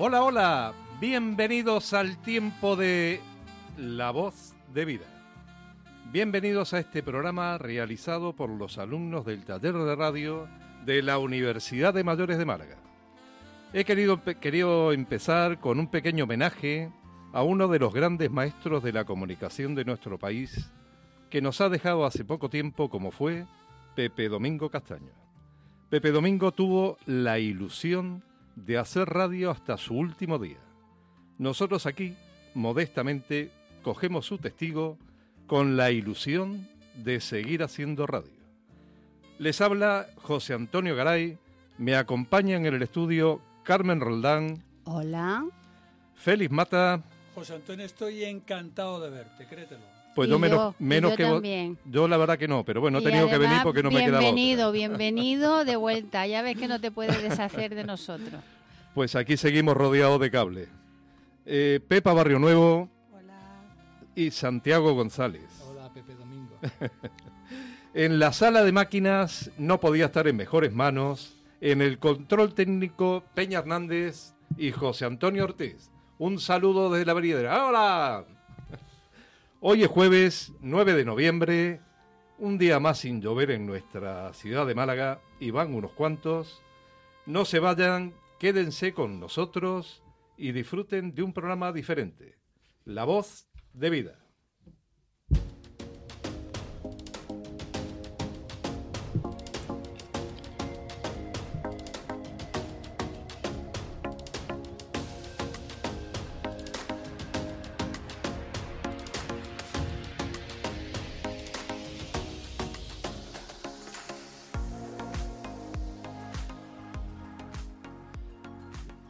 Hola, hola, bienvenidos al tiempo de La Voz de Vida. Bienvenidos a este programa realizado por los alumnos del taller de radio de la Universidad de Mayores de Málaga. He querido, querido empezar con un pequeño homenaje a uno de los grandes maestros de la comunicación de nuestro país, que nos ha dejado hace poco tiempo como fue Pepe Domingo Castaño. Pepe Domingo tuvo la ilusión de hacer radio hasta su último día. Nosotros aquí, modestamente, cogemos su testigo con la ilusión de seguir haciendo radio. Les habla José Antonio Garay, me acompaña en el estudio Carmen Roldán. Hola. Félix Mata. José Antonio, estoy encantado de verte, créetelo. Pues yo, menos, menos que también. Yo la verdad que no, pero bueno, he tenido que venir porque no me quedaba Bienvenido, bienvenido de vuelta. Ya ves que no te puedes deshacer de nosotros. Pues aquí seguimos rodeados de cable. Eh, Pepa Barrio Nuevo. Hola. Y Santiago González. Hola, Pepe Domingo. en la sala de máquinas no podía estar en mejores manos. En el control técnico Peña Hernández y José Antonio Ortiz. Un saludo desde la veredera. ¡Hola! Hoy es jueves 9 de noviembre, un día más sin llover en nuestra ciudad de Málaga y van unos cuantos. No se vayan, quédense con nosotros y disfruten de un programa diferente, La Voz de Vida.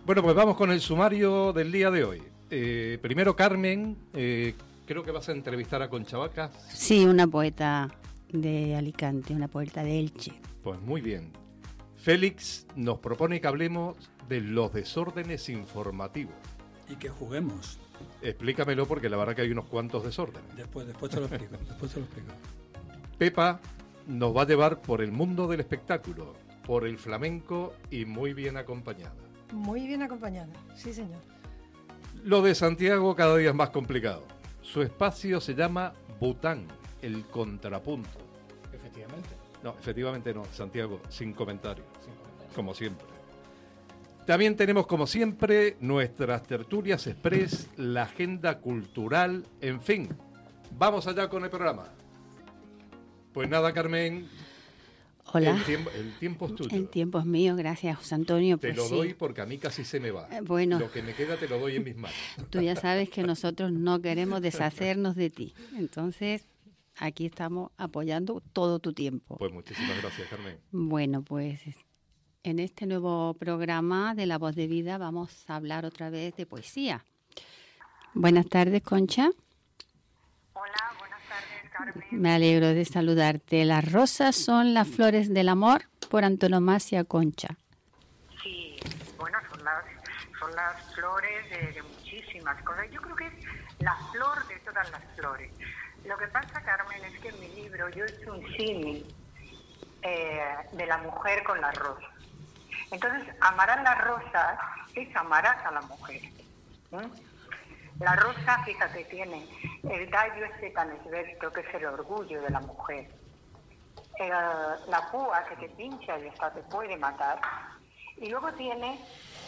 Bueno, pues vamos con el sumario del día de hoy. Eh, primero, Carmen, eh, creo que vas a entrevistar a Concha Sí, una poeta de Alicante, una poeta de Elche. Pues muy bien. Félix nos propone que hablemos de los desórdenes informativos. Y que juguemos. Explícamelo porque la verdad que hay unos cuantos desórdenes. Después, después te lo explico, después te lo explico. Pepa nos va a llevar por el mundo del espectáculo, por el flamenco y muy bien acompañada. Muy bien acompañada, sí señor. Lo de Santiago cada día es más complicado. Su espacio se llama Bután, el contrapunto. Efectivamente. No, efectivamente no, Santiago, sin comentario. Sin comentario. Como siempre. También tenemos, como siempre, nuestras tertulias express, la agenda cultural, en fin. Vamos allá con el programa. Pues nada, Carmen, Hola. El tiempo, es tuyo. El tiempo es mío, gracias, José Antonio. Te pues lo doy porque a mí casi se me va. Eh, bueno. Lo que me queda te lo doy en mis manos. Tú ya sabes que nosotros no queremos deshacernos de ti. Entonces, aquí estamos apoyando todo tu tiempo. Pues muchísimas gracias, Carmen. Bueno, pues en este nuevo programa de La Voz de Vida vamos a hablar otra vez de poesía. Buenas tardes, Concha. Me alegro de saludarte. Las rosas son las flores del amor por antonomasia Concha. Sí, bueno, son las, son las flores de, muchísimas cosas. Yo creo que es la flor de todas las flores. Lo que pasa, Carmen, es que en mi libro yo hecho un símil eh, de la mujer con las rosas. Entonces, amarás las rosas es amarás a la mujer. La rosa, fíjate, tiene el tallo este tan esbelto que es el orgullo de la mujer. la púa que te pincha y hasta te puede matar. Y luego tiene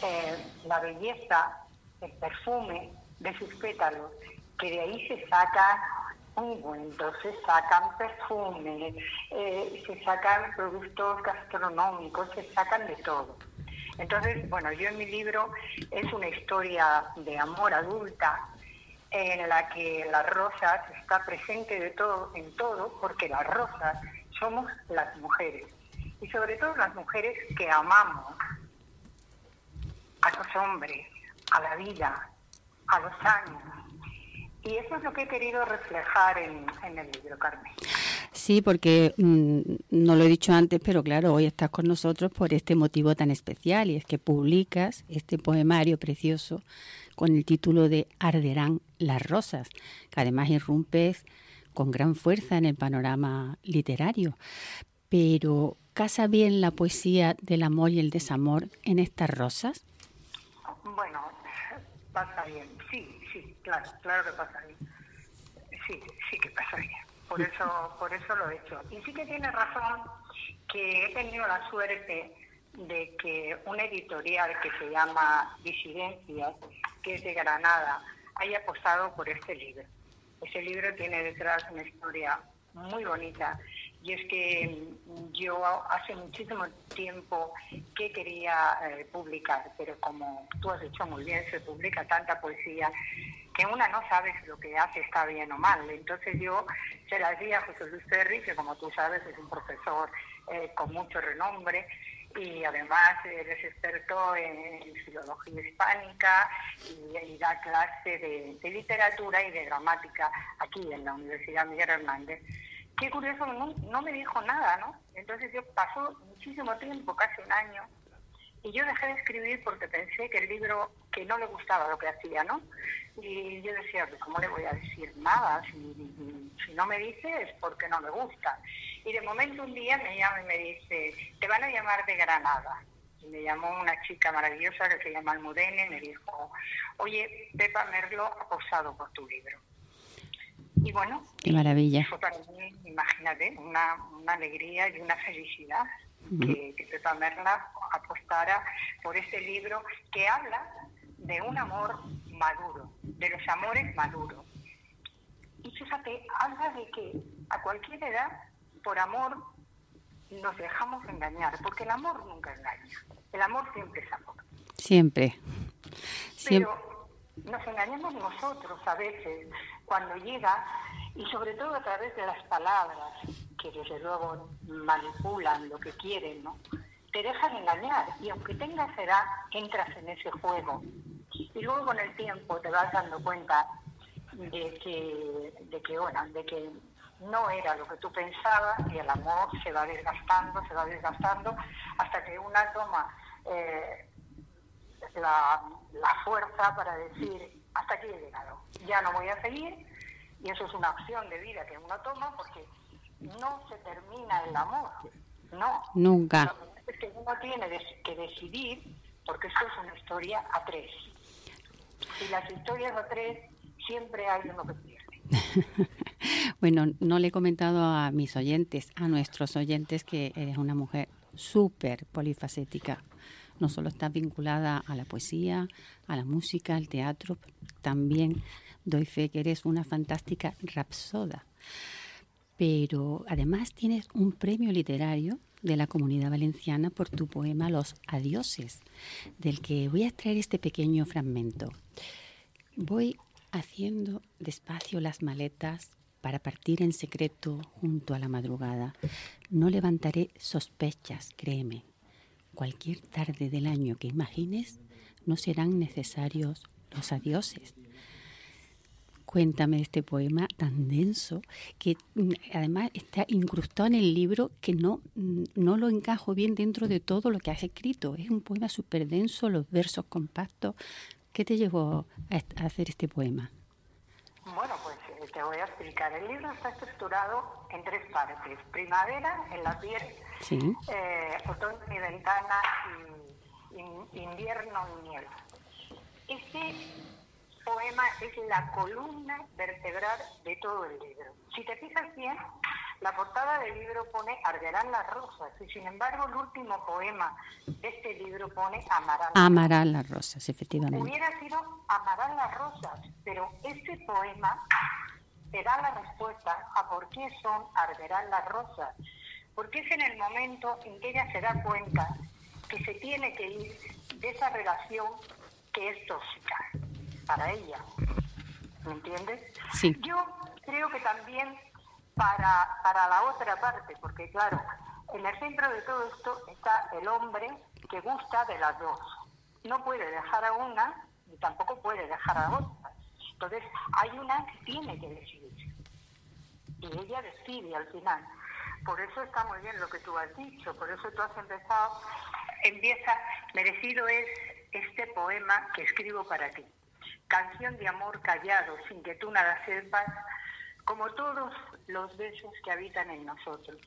eh, la belleza, el perfume de sus pétalos, que de ahí se sacan ungüentos, se sacan perfumes, eh, se sacan productos gastronómicos, se sacan de todo. Entonces, bueno, yo en mi libro es una historia de amor adulta en la que las rosas está presente de todo en todo, porque las rosas somos las mujeres y sobre todo las mujeres que amamos a los hombres, a la vida, a los años. Y eso es lo que he querido reflejar en, el libro, Carmen. Sí, porque mm, no lo he dicho antes, pero claro, hoy estás con nosotros por este motivo tan especial y es que publicas este poemario precioso con el título de Arderán las rosas, que además irrumpes con gran fuerza en el panorama literario. Pero ¿casa bien la poesía del amor y el desamor en estas rosas? Bueno, pasa bien. Sí, sí, claro, claro que pasa bien. Sí, sí que pasa bien. Por eso, por eso lo he hecho. Y sí que tiene razón que he tenido la suerte de que un editorial que se llama Disidencias, que es de Granada, haya apostado por este libro. Ese libro tiene detrás una historia muy bonita y es que yo hace muchísimo tiempo que quería eh, publicar, pero como tú has dicho muy bien, se publica tanta poesía que una no sabe si lo que hace está bien o mal. Entonces yo se la di a José Luis Ferri, que como tú sabes es un profesor eh, con mucho renombre, y además eres experto en filología hispánica y, da clase de, literatura y de gramática aquí en la Universidad Miguel Hernández. Qué curioso, no, no me dijo nada, ¿no? Entonces yo pasó muchísimo tiempo, casi un año, y yo dejé de escribir porque pensé que el libro, que no le gustaba lo que hacía, ¿no? Y yo decía, ¿cómo le voy a decir nada? Si, si no me dice es porque no me gusta. Y de momento un día me llama y me dice, te van a llamar de Granada. Y me llamó una chica maravillosa que se llama Almudene y me dijo, oye, Pepa Merlo ha posado por tu libro. Y bueno, Qué maravilla. fue para mí, imagínate, una, una alegría y una felicidad que, que Pepa Merla apostara por este libro que habla de un amor maduro, de los amores maduros. Y fíjate, habla de que a cualquier edad, por amor, nos dejamos engañar, porque el amor nunca engaña. El amor siempre es amor. Siempre. Siempre. Pero nos engañamos nosotros a veces cuando llega y sobre todo a través de las palabras que desde luego manipulan lo que quieren, ¿no? Te dejan engañar y aunque tengas edad entras en ese juego y luego con el tiempo te vas dando cuenta de que, de que bueno, de que no era lo que tú pensabas y el amor se va desgastando, se va desgastando hasta que una toma eh, la, la fuerza para decir hasta aquí he llegado, ya no voy a seguir y eso es una opción de vida que uno toma porque no se termina el amor, no. Nunca. Es que uno tiene que decidir porque esto es una historia a tres. Y las historias a tres siempre hay uno que pierde. bueno, no le he comentado a mis oyentes, a nuestros oyentes, que eres una mujer súper polifacética. No solo estás vinculada a la poesía, a la música, al teatro, también doy fe que eres una fantástica rapsoda. Pero además tienes un premio literario de la comunidad valenciana por tu poema Los Adioses, del que voy a extraer este pequeño fragmento. Voy haciendo despacio las maletas para partir en secreto junto a la madrugada. No levantaré sospechas, créeme. Cualquier tarde del año que imagines, no serán necesarios los adioses. Cuéntame de este poema tan denso que mm, además está incrustado en el libro que no, mm, no lo encajo bien dentro de todo lo que has escrito. Es un poema súper denso, los versos compactos. ¿Qué te llevó a hacer este poema? Bueno, pues eh, te voy a explicar. El libro está estructurado en tres partes. Primavera en la piel, Sí. eh, otoño mi ventana y, y invierno en miel. Este poema es la columna vertebral de todo el libro. Si te fijas bien, la portada del libro pone Arderán las rosas y sin embargo el último poema de este libro pone Amarán. Amarán las rosas, efectivamente. Hubiera sido Amarán las rosas, pero este poema te da la respuesta a por qué son Arderán las rosas. Porque es en el momento en que ella se da cuenta que se tiene que ir de esa relación que es tóxica para ella. ¿Me entiendes? Sí. Yo creo que también para, para la otra parte, porque claro, en el centro de todo esto está el hombre que gusta de las dos. No puede dejar a una ni tampoco puede dejar a otra. Entonces hay una que tiene que decidir. Y ella decide al final. Por eso está muy bien lo que tú has dicho, por eso tú has empezado, empieza, merecido es este poema que escribo para ti. Canción de amor callado, sin que tú nada sepas, como todos los besos que habitan en nosotros.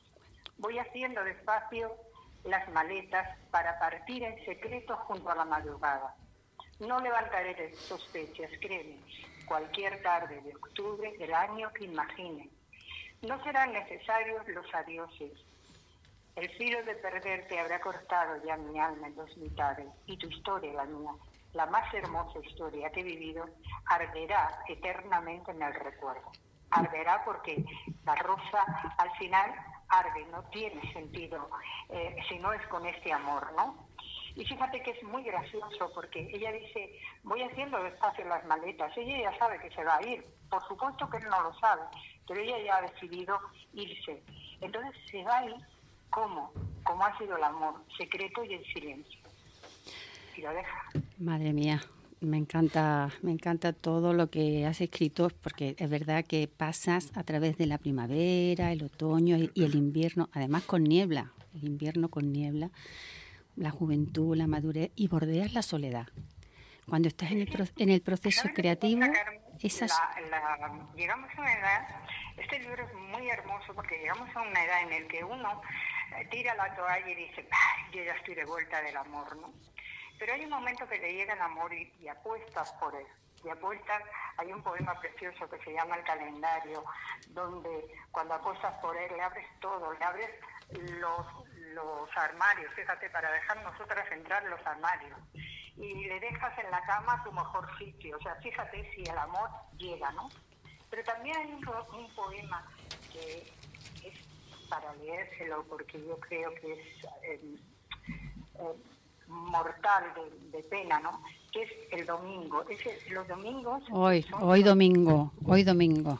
Voy haciendo despacio las maletas para partir en secreto junto a la madrugada. No levantaré sospechas, créeme, cualquier tarde de octubre del año que imagine. No serán necesarios los adioses. El filo de perderte habrá cortado ya mi alma en dos mitades y tu historia, la mía, la más hermosa historia que he vivido, arderá eternamente en el recuerdo. Arderá porque la rosa al final arde, no tiene sentido eh, si no es con este amor, ¿no? Y fíjate que es muy gracioso porque ella dice, voy haciendo despacio las maletas. Ella ya sabe que se va a ir. Por supuesto que él no lo sabe, pero ella ya ha decidido irse. Entonces se va a ir como, como ha sido el amor, secreto y en silencio. Y lo deja. Madre mía, me encanta, me encanta todo lo que has escrito, porque es verdad que pasas a través de la primavera, el otoño y, el invierno, además con niebla, el invierno con niebla, la juventud, la madurez y bordeas la soledad. Cuando estás en el, en el proceso creativo, esas... llegamos a una edad, este libro es muy hermoso porque llegamos a una edad en la que uno eh, tira la toalla y dice, yo ya estoy de vuelta del amor, ¿no? Pero hay un momento que le llega el amor y, apuestas por él. Y apuestas, hay un poema precioso que se llama El calendario, donde cuando apuestas por él le abres todo, le abres los, los armarios, fíjate, para dejar nosotras entrar en los armarios. Y le dejas en la cama tu mejor sitio. O sea, fíjate si el amor llega, ¿no? Pero también hay un, poema que es para leérselo, porque yo creo que es... Eh, eh, mortal de, pena, ¿no? Que es el domingo. los domingos. Hoy, hoy domingo, hoy domingo.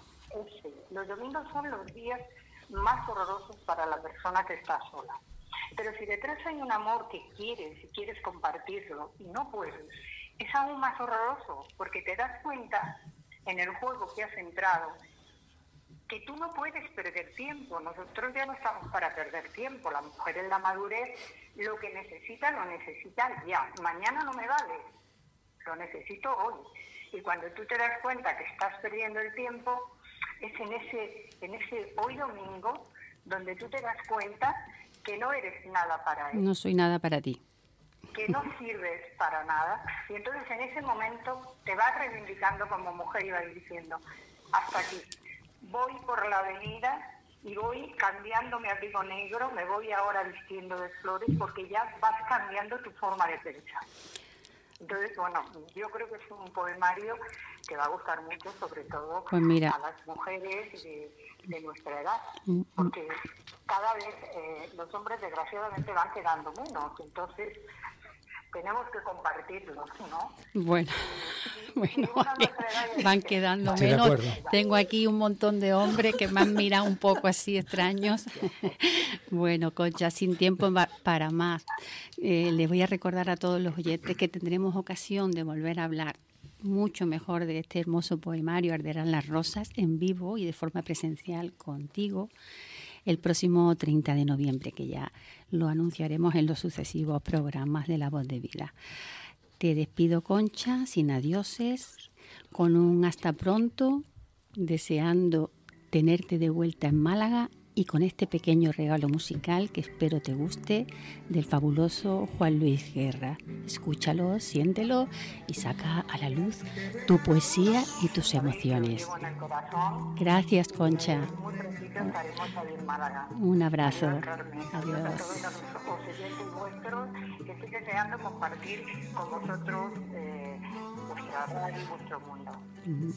los domingos son los días más horrorosos para la persona que está sola. Pero si detrás hay un amor que quieres y quieres compartirlo y no puedes, es aún más horroroso porque te das cuenta en el juego que has entrado que tú no puedes perder tiempo. Nosotros ya no estamos para perder tiempo. La mujer en la madurez lo que necesita lo necesita ya. Mañana no me vale. Lo necesito hoy. Y cuando tú te das cuenta que estás perdiendo el tiempo, es en ese, en ese hoy domingo donde tú te das cuenta que no eres nada para él. No soy nada para ti. Que no sirves para nada. Y entonces en ese momento te vas reivindicando como mujer y vas diciendo, hasta aquí voy por la avenida y voy cambiando mi abrigo negro, me voy ahora vistiendo de flores porque ya vas cambiando tu forma de pensar. Entonces, bueno, yo creo que es un poemario que va a gustar mucho, sobre todo pues a las mujeres de, nuestra edad, mm, mm. porque cada vez eh, los hombres desgraciadamente van quedando menos, entonces tenemos que compartirlo, ¿no? Bueno, bueno, van quedando menos. Tengo aquí un montón de hombres que me han mirado un poco así extraños. bueno, Concha, sin tiempo para más. Eh, les voy a recordar a todos los oyentes que tendremos ocasión de volver a hablar mucho mejor de este hermoso poemario Arderán las Rosas en vivo y de forma presencial contigo el próximo 30 de noviembre, que ya lo anunciaremos en los sucesivos programas de La Voz de Vida. Te despido, Concha, sin adioses, con un hasta pronto, deseando tenerte de vuelta en Málaga y con este pequeño regalo musical que espero te guste del fabuloso Juan Luis Guerra. Escúchalo, siéntelo y saca a la luz tu poesía y tus emociones. Gracias, Concha. Un abrazo. Adiós.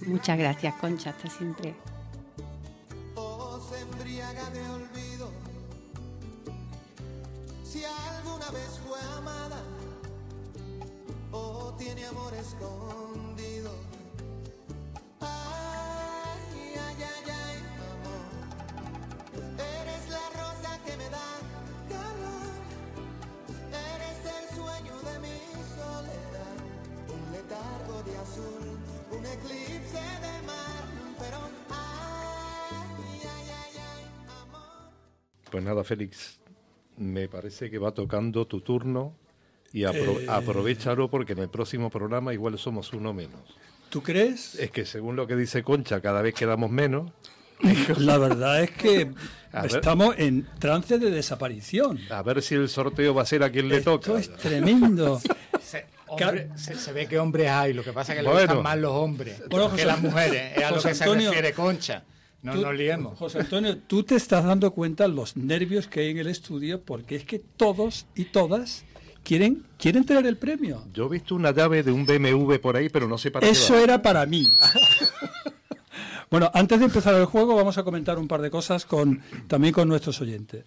Muchas gracias, Concha. Hasta siempre se embriaga de olvido. Si alguna vez fue amada o tiene amor escondido. Ay, ay, ay, ay, amor. Eres la rosa que me da calor. Eres el sueño de mi soledad. Un letargo de azul, un eclipse de mar, pero Pues nada, Félix, me parece que va tocando tu turno y eh. aprovechalo porque en el próximo programa igual somos uno menos. ¿Tú crees? Es que según lo que dice Concha, cada vez quedamos menos. La verdad es que estamos en trance de desaparición. A ver si el sorteo va a ser a quien le toca. Esto es tremendo. Hombre, se, se ve que hombres hay, lo que pasa es que Bueno. le gustan más los hombres Bueno, que José- las mujeres. Es a lo José que se Antonio, refiere Concha. No Tú- nos liemos. José Antonio, tú te estás dando cuenta los nervios que hay en el estudio porque es que todos y todas quieren, quieren tener el premio. Yo he visto una llave de un BMW por ahí, pero no sé para qué Eso era para mí. bueno, antes de empezar el juego vamos a comentar un par de cosas con, también con nuestros oyentes.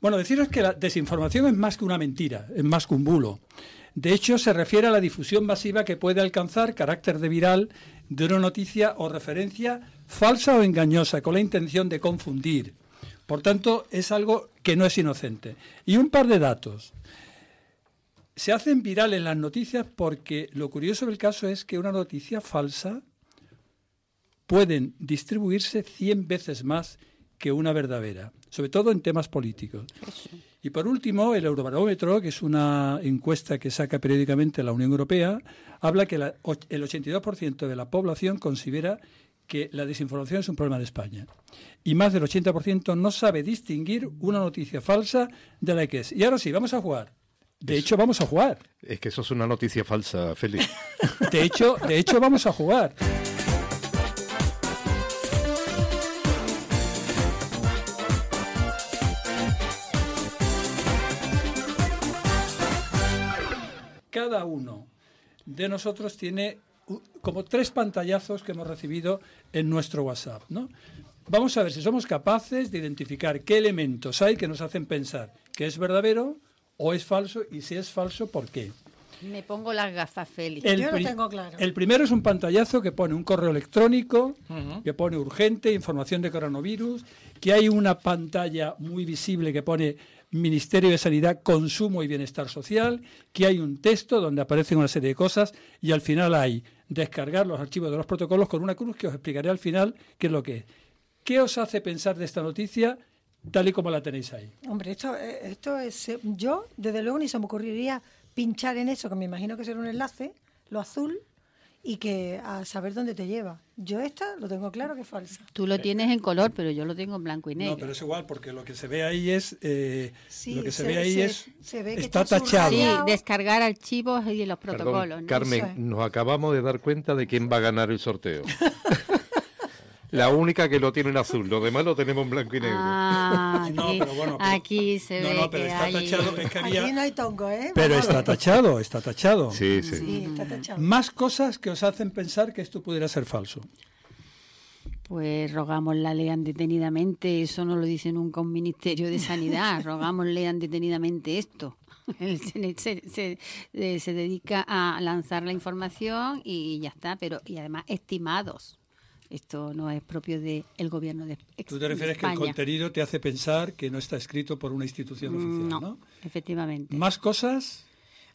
Bueno, deciros que la desinformación es más que una mentira, es más que un bulo. De hecho, se refiere a la difusión masiva que puede alcanzar carácter de viral de una noticia o referencia falsa o engañosa con la intención de confundir. Por tanto, es algo que no es inocente. Y un par de datos. Se hacen virales las noticias porque lo curioso del caso es que una noticia falsa pueden distribuirse 100 veces más que una verdadera, sobre todo en temas políticos. Y por último, el Eurobarómetro, que es una encuesta que saca periódicamente la Unión Europea, habla que la- el 82% de la población considera que la desinformación es un problema de España. Y más del 80% no sabe distinguir una noticia falsa de la que es. Y ahora sí, vamos a jugar. De hecho, vamos a jugar. Es que eso es una noticia falsa, Félix. De hecho, de hecho vamos a jugar. De nosotros tiene como tres pantallazos que hemos recibido en nuestro WhatsApp, ¿no? Vamos a ver si somos capaces de identificar qué elementos hay que nos hacen pensar que es verdadero o es falso y si es falso, ¿por qué? Me pongo las gafas, Félix. Yo lo tengo claro. el primero es un pantallazo que pone un correo electrónico, que pone urgente, información de coronavirus, que hay una pantalla muy visible que pone Ministerio de Sanidad, Consumo y Bienestar Social, que hay un texto donde aparecen una serie de cosas y al final hay descargar los archivos de los protocolos con una cruz que os explicaré al final qué es lo que es. ¿Qué os hace pensar de esta noticia tal y como la tenéis ahí? Hombre, esto, eh, esto es. eh, Yo, desde luego, ni se me ocurriría pinchar en eso, que me imagino que será un enlace, lo azul, y que a saber dónde te lleva. Yo esta lo tengo claro que es falsa. Tú lo tienes en color, pero yo lo tengo en blanco y negro. No, pero es igual porque lo que se ve ahí es eh, Sí, lo que se, se- ve ahí se- es se ve que está está tachado. Sí, descargar archivos y los protocolos. Perdón, ¿no? Carmen, Eso es. nos acabamos de dar cuenta de quién va a ganar el sorteo. La única que lo tiene en azul, lo demás lo tenemos en blanco y negro. Ah, No, aquí, pero bueno, pero- aquí se no, ve no, pero que está hay... tachado, es que había- Aquí no hay tongo, ¿eh? Pero está tachado, está tachado. Sí, sí. Sí, está tachado. Más cosas que os hacen pensar que esto pudiera ser falso. Pues rogamos la lean detenidamente, eso no lo dice nunca un ministerio de sanidad, rogamos lean detenidamente esto. Él se, se- se- eh, se dedica a lanzar la información y ya está, pero y además estimados. Esto no es propio del gobierno de Tú te refieres que el España. contenido te hace pensar que no está escrito por una institución oficial, ¿no? No, efectivamente. Más cosas.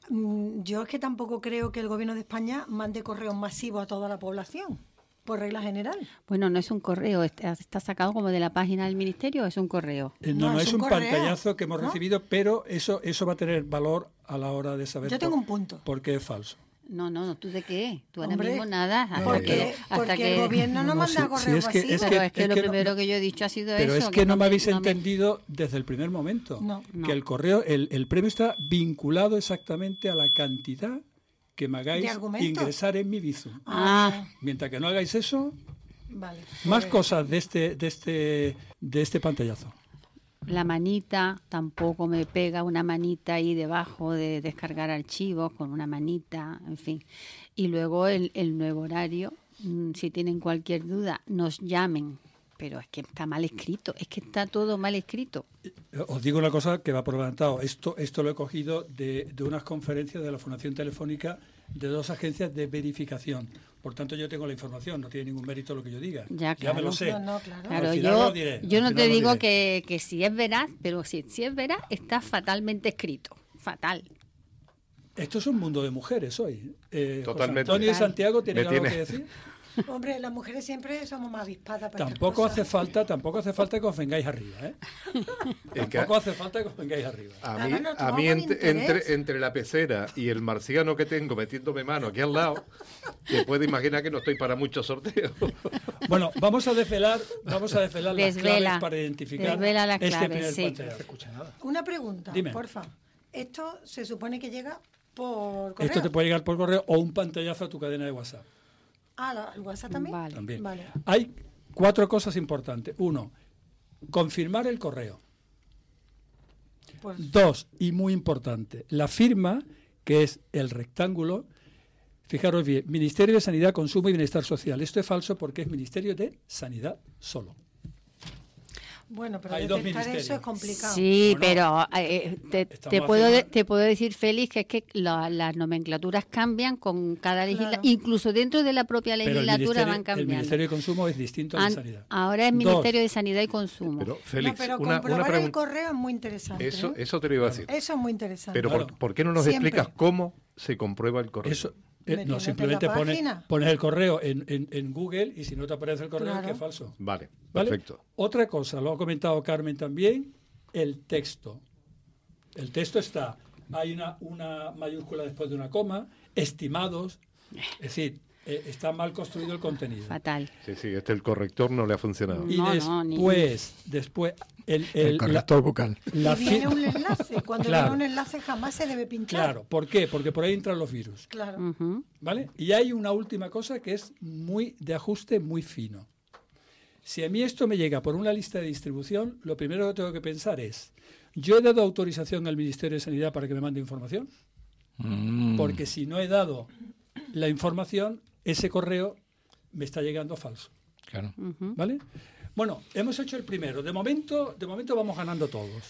Mm, Yo es que tampoco creo que el gobierno de España mande correos masivos a toda la población, por regla general. Bueno, no es un correo, está, está sacado como de la página del ministerio, es un correo. Eh, no, No, no, es es un correo, pantallazo que hemos ¿no? recibido, pero eso, eso va a tener valor a la hora de saber Yo tengo por, un punto. por qué es falso. No, no, no, ¿tú de qué? Tú ahora Hombre, mismo nada. hasta Porque, que, hasta porque que... el gobierno no, No, manda sí, correos sí, es que- es Pero es que, es lo que no- primero que yo he dicho ha sido Pero eso. es que no me habéis no me- entendido desde el primer momento. No. No. Que el correo, el, el premio está vinculado exactamente a la cantidad que me ¿De hagáis ingresar en mi Bizum. Ah, Mientras que no hagáis eso, Vale. más pues- cosas de este, de este, de este pantallazo. La manita, tampoco me pega una manita ahí debajo de descargar archivos con una manita, en fin. Y luego el, el nuevo horario, mm, si tienen cualquier duda, nos llamen. Pero es que está mal escrito, es que está todo mal escrito. Eh, Os digo una cosa que va por adelantado. Esto, esto lo he cogido de, de unas conferencias de la Fundación Telefónica de dos agencias de verificación. Por tanto, yo tengo la información, no tiene ningún mérito lo que yo diga. Ya, me lo sé. No, no, claro. Claro, Al final yo, lo diré, yo no te digo que, que si es veraz, pero si, si es veraz, está fatalmente escrito. Fatal. Esto es un mundo de mujeres hoy. Eh, José Totalmente. Antonio y. Santiago tienen Me algo tiene- que decir. Hombre, las mujeres siempre somos más avispadas para Tampoco hace falta, tampoco hace falta que os vengáis arriba, ¿eh? Es que Tampoco hace falta que os vengáis arriba. a mí, a entre, entre, la pecera y el marciano que tengo metiéndome mano aquí al lado, te puedes imaginar que no estoy para muchos sorteos. Bueno, vamos a desvelar, vamos a desvelar las claves para identificar Desvela las este claves, primer sí. pantallazo. Una pregunta, Dime. porfa. Esto se supone que llega Por correo. Esto te puede llegar por correo o un pantallazo a tu cadena de WhatsApp. Ah, ¿la- ¿el WhatsApp también? Vale. También. Vale. Hay cuatro cosas importantes. Uno, confirmar el correo. Pues, Dos, y muy importante, la firma, que es el rectángulo. Fijaros bien, Ministerio de Sanidad, Consumo y Bienestar Social. Esto es falso porque es Ministerio de Sanidad solo. Bueno, pero Hay dos detectar eso es complicado. Sí, Bueno, pero eh, te, estamos te puedo, haciendo- de- te puedo decir, Félix, que es que la- las nomenclaturas cambian con cada legislatura. Claro. Incluso dentro de la propia el legislatura van el cambiando. Ministerio de Consumo es distinto al de An- Sanidad. ahora es Dos, Ministerio de Sanidad y Consumo. Pero, No, Félix, pero una, comprobar una el pregunta. correo es muy interesante. Eso, ¿eh? eso te lo iba a decir. Eso es muy interesante. Pero Claro. ¿por, por qué no nos Siempre. explicas cómo se comprueba el correo? Eso, eh, no, en simplemente pones, pones el correo en, en- en Google y si no te aparece el correo, Claro. que es falso. Vale, ¿Vale? perfecto. Otra cosa, lo ha comentado Carmen también, el texto. El texto está, hay una, una mayúscula después de una coma, estimados, es decir, eh, está mal construido el contenido. Fatal. Sí, sí, este el corrector no le ha funcionado. Y No, no, ni- después, después, el, El, la- corrector la y viene un enlace. Cuando Claro. viene un enlace jamás se debe pinchar. Claro, ¿por qué? Porque por ahí entran los virus. Claro. ¿Vale? Y hay una última cosa que es muy de ajuste muy fino. Si a mí esto me llega por una lista de distribución, lo primero que tengo que pensar es, ¿yo he dado autorización al Ministerio de Sanidad para que me mande información? Mm. Porque si no he dado la información, ese correo me está llegando falso. Claro. ¿Vale? Bueno, hemos hecho el primero. De momento, de momento vamos ganando todos.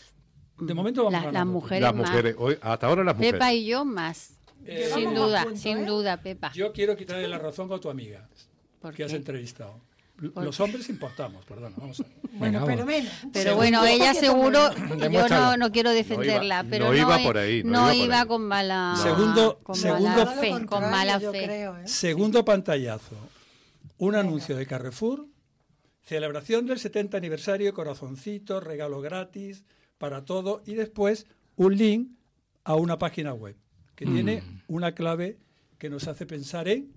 De momento vamos La- las ganando. todos. mujeres Las más. mujeres, hoy, hasta ahora las mujeres. Pepa y yo más. Eh, sin duda, punto, sin ¿eh? duda, Pepa. Yo quiero quitarle la razón a tu amiga ¿Por que has entrevistado. ¿Por Los hombres importamos, vamos a ver. Bueno, pero menos. Pero bueno, ella seguro, yo no, no quiero defenderla, iba- pero no no, iba por ahí, no no iba iba ahí. con mala, Segundo- con segundo- mala fe, con mala fe. creo, ¿eh? Segundo pantallazo. Un anuncio de Carrefour. Celebración del 70 aniversario, corazoncito, regalo gratis para todo. Y después un link a una página web que tiene una clave que nos hace pensar en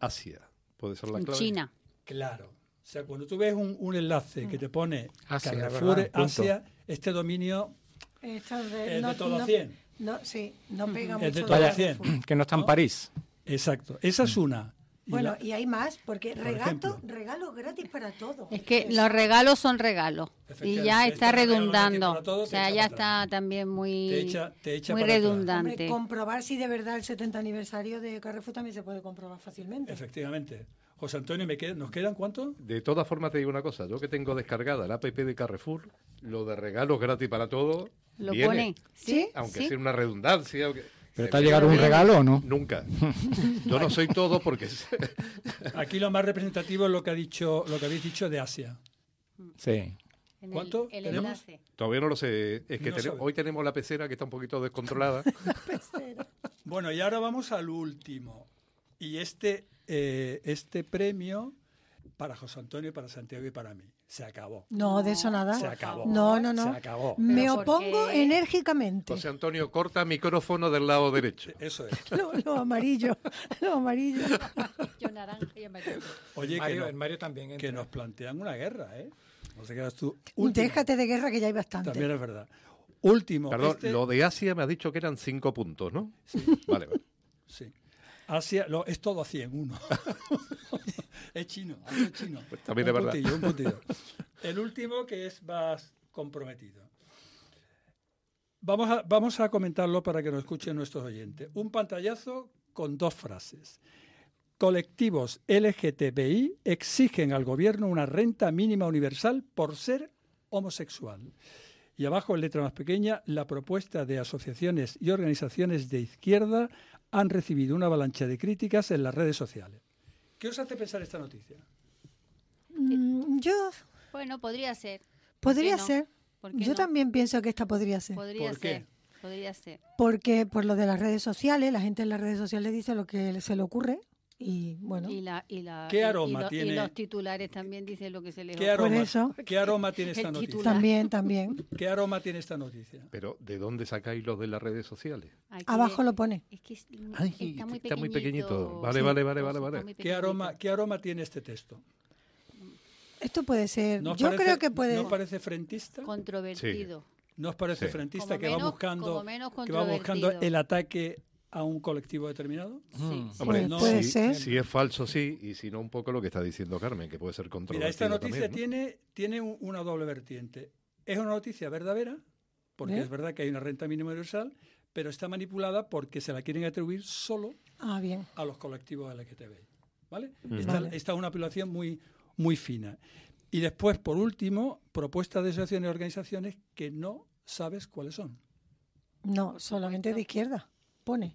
Asia. Puede ser la En clave. China. Claro. O sea, cuando tú ves un, un enlace que te pone Asia, Carrefour ¿verdad? Punto. Asia, este dominio Esto de, Es de no, todo no- 100. No, sí, no pega Es de mucho. todo la 100. Carrefour. Que no está en ¿No? París. Exacto. Esa es una. Y Bueno, la- y hay más, porque regato, ejemplo. regalos gratis para todos. Es que los regalos son regalos y ya este está regalo redundando. todos O sea, ya atrás. está también muy, Te echa- te echa muy redundante. Hombre, comprobar si de verdad el 70 aniversario de Carrefour también se puede comprobar fácilmente. Efectivamente. José Antonio, ¿me queda- ¿nos quedan cuántos? De todas formas te digo una cosa, yo que tengo descargada la app de Carrefour, lo de regalos gratis para todos, Lo viene, pone. ¿Sí? aunque ¿Sí? sea una redundancia. aunque- ¿Pero te ha llegado un regalo o no? Nunca. Yo no soy todo porque Aquí lo más representativo es lo que ha dicho, lo que habéis dicho de Asia. Sí. En ¿Cuánto El, tenemos? enlace. todavía no lo sé. Es que No tene- sabe. hoy tenemos la pecera que está un poquito descontrolada. Bueno, y ahora vamos al último. Y este, eh, este premio para José Antonio, para Santiago y para mí. Se acabó. No, de eso nada. Se acabó. No, no, no. Se acabó. Me Pero ¿por opongo qué? enérgicamente. José Antonio, corta micrófono del lado derecho. Eso es. Lo, lo amarillo, lo amarillo. Yo naranja y amarillo. Oye, que, Mario, no- el Mario también. que nos plantean una guerra, ¿eh? No sé qué hagas tú. Último. Déjate de guerra que ya hay bastante. También es verdad. Último. Perdón, este- lo de Asia me ha dicho que eran cinco puntos, ¿no? Vale, vale. Sí. Asia, lo, es todo así en uno. es chino, es chino. Pues también un es verdad. puntillo, un puntillo. El último que es más comprometido. Vamos a, vamos a comentarlo para que nos escuchen nuestros oyentes. Un pantallazo con dos frases. Colectivos LGTBI exigen al gobierno una renta mínima universal por ser homosexual. Y abajo, en letra más pequeña, la propuesta de asociaciones y organizaciones de izquierda han recibido una avalancha de críticas en las redes sociales. ¿Qué os hace pensar esta noticia? Mm, Yo, Bueno, podría ser. ¿Por qué podría no? ser. ¿Por qué Yo no? también pienso que esta podría ser. Podría ¿Por qué? ser. Podría ser. Porque por lo de las redes sociales, la gente en las redes sociales dice lo que se le ocurre. Y bueno, Y, la, y, la, ¿Qué y- y aroma lo- y tiene? los titulares también dicen lo que se les ¿Qué aroma, eso- ¿qué aroma tiene esta noticia? titular. también, también. ¿Qué aroma tiene esta noticia? Pero, ¿de dónde sacáis los de las redes sociales? Aquí Abajo de- lo pone. Es que es- Ay, está muy está muy pequeñito. Vale, vale, vale, vale, vale. muy ¿Qué aroma. ¿Qué aroma tiene este texto? Esto puede ser. ¿No os Yo parece- creo que puede. ¿No parece frentista? Controvertido. ¿No os parece Sí. frentista Como que va menos- buscando como menos que va buscando el ataque a un colectivo determinado? Sí, Mm. sí. Hombre, no, puede si, ser. si es falso, sí, y si no, un poco lo que está diciendo Carmen, que puede ser controvertido Mira, esta noticia también, ¿no? tiene, tiene un- una doble vertiente. Es una noticia verdadera, porque ¿Eh? es verdad que hay una renta mínima universal, pero está manipulada porque se la quieren atribuir solo Ah, bien. a los colectivos LGTBI. ¿Vale? Ujú. Esta, Vale. esta es una apelación muy, muy fina. Y después, por último, propuestas de asociaciones y organizaciones que no sabes cuáles son. No, solamente de izquierda. Pone.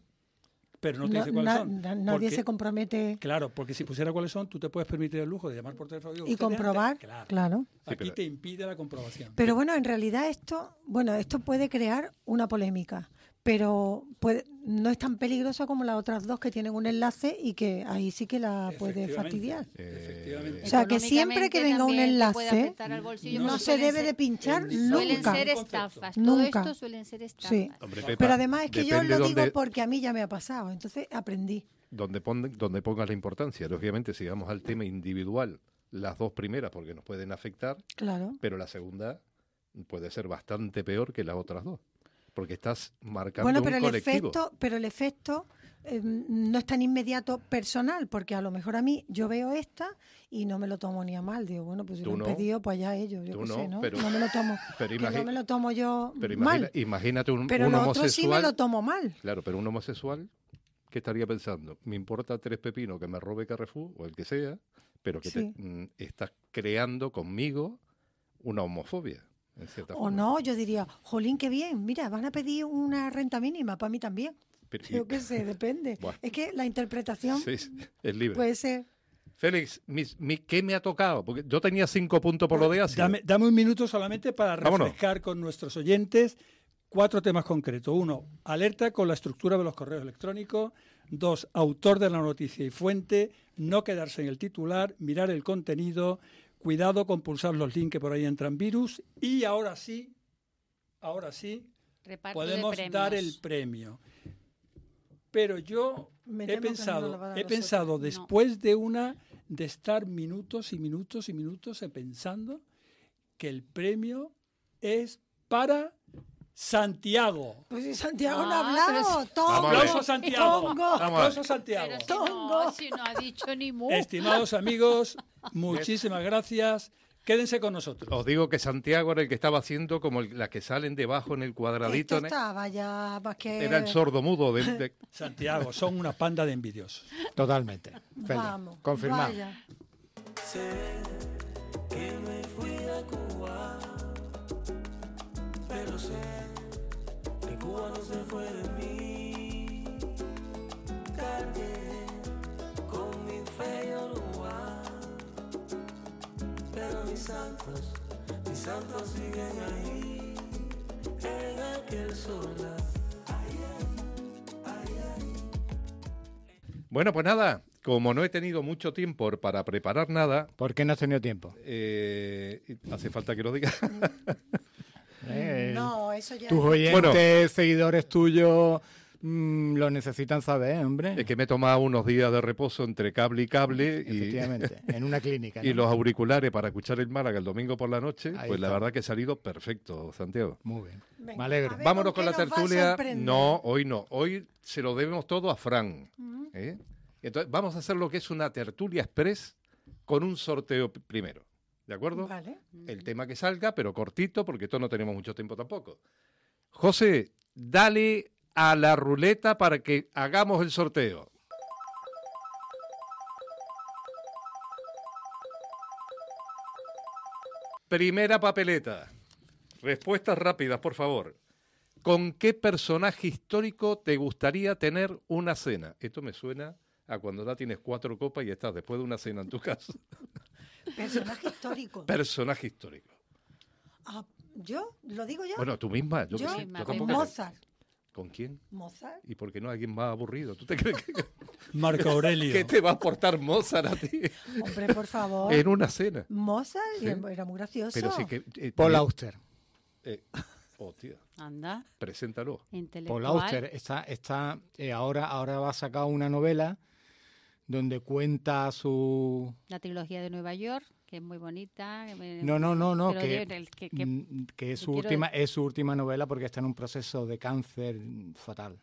Pero no te No- dice cuáles na- son. na- nadie porque- se compromete Claro, porque si pusiera cuáles son, tú te puedes permitir el lujo de llamar por teléfono y "Usted comprobar. antes-". Claro. Claro. Sí, Aquí pero- te impide la comprobación. Pero bueno, en realidad esto, bueno, esto puede crear una polémica, pero puede, no es tan peligroso como las otras dos que tienen un enlace y que ahí sí que la puede fastidiar. Eh. O sea, que siempre que venga un enlace, bolsillo, no se debe ser- de pinchar el- Suelen nunca. ser estafas. Todo Nunca. esto suelen ser estafas. Sí. Hombre, Pepa, Pero además es que yo lo digo porque a mí ya me ha pasado, entonces aprendí. donde, pon- donde pongas la importancia. Lógicamente, si vamos al tema individual, las dos primeras, porque nos pueden afectar, Claro. pero la segunda puede ser bastante peor que las otras dos, porque estás marcando Bueno, un pero el colectivo. efecto, pero el efecto eh, no es tan inmediato personal, porque a lo mejor a mí yo veo esta y no me lo tomo ni a mal. Digo, bueno, pues si lo han no. pedido, pues allá ellos, yo Tú no, sé, ¿no? pero- no me lo tomo, pero no me lo tomo yo Pero imagina- mal. imagínate un, Pero un lo otro sí me homosexual. lo tomo mal. Claro, pero un homosexual, ¿qué estaría pensando? Me importa tres pepinos que me robe Carrefour o el que sea, pero que Sí. te, mm, estás creando conmigo una homofobia, en cierta O forma. no, yo diría, jolín, qué bien, mira, van a pedir una renta mínima, para mí también. Pero- Yo qué sé, depende. Bueno. Es que la interpretación Sí, sí, es libre. puede ser... Félix, mi- ¿qué me ha tocado? Porque yo tenía cinco puntos por lo de Asia. Dame, dame un minuto solamente para Vámonos. refrescar con nuestros oyentes cuatro temas concretos. Uno, alerta con la estructura de los correos electrónicos. Dos, autor de la noticia y fuente. No quedarse en el titular, mirar el contenido. Cuidado con pulsar los links que por ahí entran virus. Y ahora sí, ahora sí, Reparto podemos dar el premio. Pero yo Me he no pensado, he pensado No. después de una de estar minutos y minutos y minutos pensando que el premio es para Santiago. Pues si Santiago no ha Ah, pero hablado, si- tongo, a. Aplauso Santiago. tongo. A. Aplauso Santiago. Si Tongo. no, si no ha dicho ni mu. Estimados amigos, muchísimas gracias. Quédense con nosotros. Os digo que Santiago era el que estaba haciendo como el- las que salen debajo en el cuadradito. Esto ¿no? estaba ya más que... Era el sordo mudo. de- de- Santiago, son una panda de envidiosos. Totalmente. Feliz. Vamos, Confirmado. vaya. Sé que me fui de Cuba, pero sé que Cuba no se fue de mí. Cargué con mi fe y Uruguay, pero mis santos, mis santos siguen ahí, en aquel solar. Bueno, pues nada, como no he tenido mucho tiempo para preparar nada, ¿Por qué no has tenido tiempo? eh, hace falta que lo diga. Eh, No, eso ya... Tus oyentes, seguidores tuyos, mm, lo necesitan saber, hombre. es que me he tomado unos días de reposo entre cable y cable y, Efectivamente, en una clínica. y los auriculares para escuchar el Málaga el domingo por la noche. Ahí pues la verdad que ha salido perfecto, Santiago. Muy bien. Venga, Me alegro. ver Vámonos con la tertulia. No, hoy no. Hoy se lo debemos todo a Fran. ¿eh? Entonces, vamos a hacer lo que es una tertulia express con un sorteo primero. ¿De acuerdo? Vale. El tema que salga, pero cortito, porque todos no tenemos mucho tiempo tampoco. José, dale a la ruleta para que hagamos el sorteo. Primera papeleta. Respuestas rápidas, por favor. ¿Con qué personaje histórico te gustaría tener una cena? Esto me suena a cuando ya tienes cuatro copas y estás después de una cena en tu casa. Personaje histórico. Personaje histórico. Ah, ¿Yo? ¿Lo digo yo? Bueno, tú misma. Yo, qué Yo, tampoco sé. Mozart. ¿Con quién? Mozart. ¿Y por qué no alguien más aburrido? ¿Tú te crees que, Marco Aurelio. que te va a aportar Mozart a ti Hombre, por favor. en una cena? Mozart Sí. era muy gracioso. Pero sí que... eh, Paul eh, Auster. eh, hostia, Anda, preséntalo. Paul Auster está, está eh, ahora, ahora va a sacar una novela donde cuenta su La trilogía de Nueva York, que es muy bonita. que me- No, no, no, no, que, el que- que- que es que su quiero- última, es su última novela porque está en un proceso de cáncer fatal.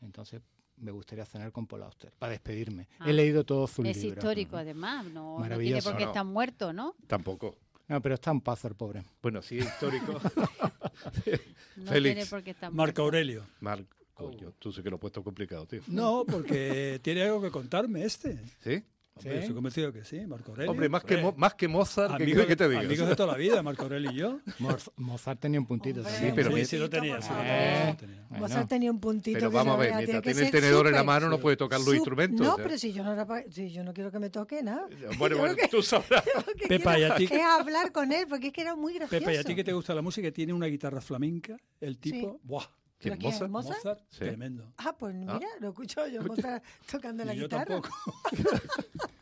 Entonces me gustaría cenar con Paul Auster para despedirme. Ah. He leído todo su es libro. histórico, además. No, no tiene Maravilloso. por qué No, no. estar muerto, ¿no? Tampoco. No, pero está en paz el pobre. Bueno, sí es histórico. No Félix. tiene por qué estar Marco muerto. Aurelio. Marco, coño, tú sí que lo has puesto complicado, tío. No, porque tiene algo que contarme este. ¿Sí? Hombre, ¿Sí? Estoy convencido que sí, Marco Aurelio. Hombre, más que, Mo- más que Mozart, ¿qué Amigos, que te diga? amigos de toda la vida, Marco Aurelio y yo. Moz- Mozart tenía un puntito Hombre. Sí, pero sí, sí lo tenía. sí lo Eh, tenía. bueno. Mozart tenía un puntito Pero vamos a ver, mientras tiene el tenedor en la mano no puede tocar los instrumentos. No, o sea. pero si yo no, era pa- si yo no quiero que me toque nada. Bueno, bueno, que- tú sabrás. Pepa, ¿y a ti? Es hablar con él, porque es que era muy gracioso. Pepa, ¿y a ti que te gusta la música? Tiene una guitarra flamenca, el tipo. Sí. ¡Buah! ¿Quién, ¿Pero quién es? Mozart? ¿Mozart? Mozart, Sí. tremendo. Ah, pues mira, lo escucho yo, Mozart tocando la Y yo guitarra. tampoco.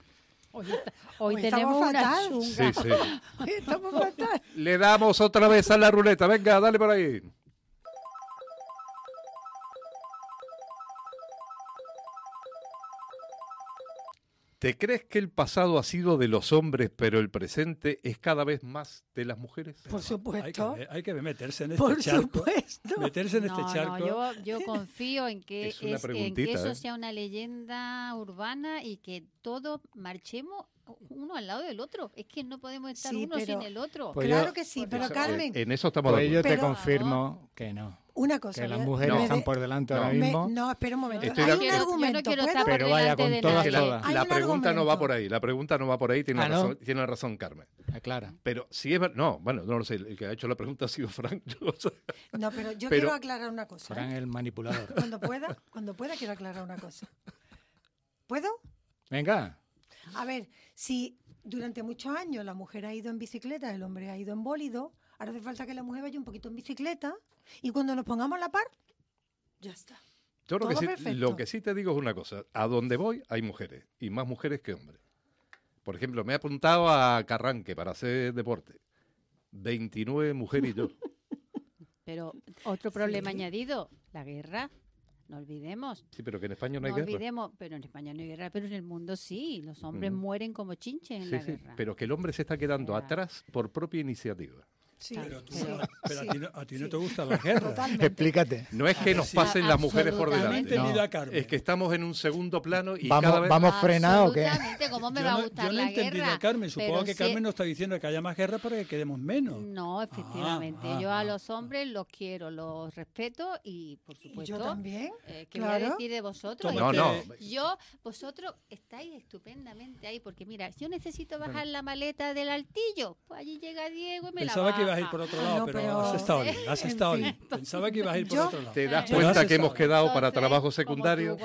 Hoy, está- hoy Hoy tenemos una fatal. chunga. Sí, sí. Estamos fatal. Le damos otra vez a la ruleta. Venga, dale por ahí. ¿Te crees que el pasado ha sido de los hombres, pero el presente es cada vez más de las mujeres? Por Hay que, supuesto. hay que meterse en este Por charco. supuesto. Meterse en No, este no, charco. yo, yo confío en que, Es una es- en que preguntita, eso ¿eh? sea una leyenda urbana y que todos marchemos uno al lado del otro. Es que no podemos estar Sí, uno pero- sin el otro. Pues claro yo- que sí, pero eso, Carmen, En eso estamos Pues de yo acuerdo. te Pero- confirmo que no. Una cosa. Que las mujeres No. están por delante No. ahora me- mismo. no, espera un momento. Estoy Hay un no argumento. quiero ¿puedo? estar por Pero vaya con de todas, la, todas. La un pregunta no va argumento. por ahí, la pregunta no va por ahí, tiene, Ah, ¿no? razón, tiene razón Carmen. Aclara. Pero si es no, bueno, no lo sé, el que ha hecho la pregunta ha sido Frank. yo no sé. No, pero yo Pero- quiero aclarar una cosa. Fran ¿eh? el manipulador. Cuando pueda, cuando pueda quiero aclarar una cosa. ¿Puedo? Venga. A ver, si durante muchos años la mujer ha ido en bicicleta, el hombre ha ido en bólido, ahora hace falta que la mujer vaya un poquito en bicicleta y cuando nos pongamos a la par, ya está. Yo lo que, sí, lo que sí te digo es una cosa, a donde voy hay mujeres, y más mujeres que hombres. Por ejemplo, me he apuntado a Carranque para hacer deporte. 29 mujeres y yo. Pero otro problema añadido, la guerra. No olvidemos. Sí, pero que en España no No, hay guerra. olvidemos, pero en España no hay guerra, pero en el mundo sí. Los hombres mueren como chinches en Sí, la sí, guerra. pero que el hombre se está quedando atrás por propia iniciativa. Sí, Pero, tú- sí, pero sí, a ti, no, a ti no te gustan las guerras. Totalmente. Explícate. No es que nos pasen las mujeres por No delante. entendido No. a Carmen. Es que estamos en un segundo plano y Vamos, cada vez... vamos frenados o qué? ¿cómo me yo va no, a gustar yo no he la entendido guerra? a Carmen. Supongo que sí- Carmen nos está diciendo que haya más guerra para que quedemos menos. No, efectivamente. Ah, yo ah, a ah. los hombres los quiero, los respeto y, por Y supuesto, yo también. eh, ¿qué voy a claro. decir de vosotros? No, no. Yo, vosotros estáis estupendamente ahí, porque mira, yo necesito bajar la maleta del altillo, pues allí llega Diego y me Pensaba la que ibas a ir por otro Ah, lado, no, pero, pero- has estado bien. Has estado bien. Pensaba que ibas a ir por Yo- otro lado. ¿Te das cuenta que hemos entonces, quedado para Entonces, trabajo como secundario? tú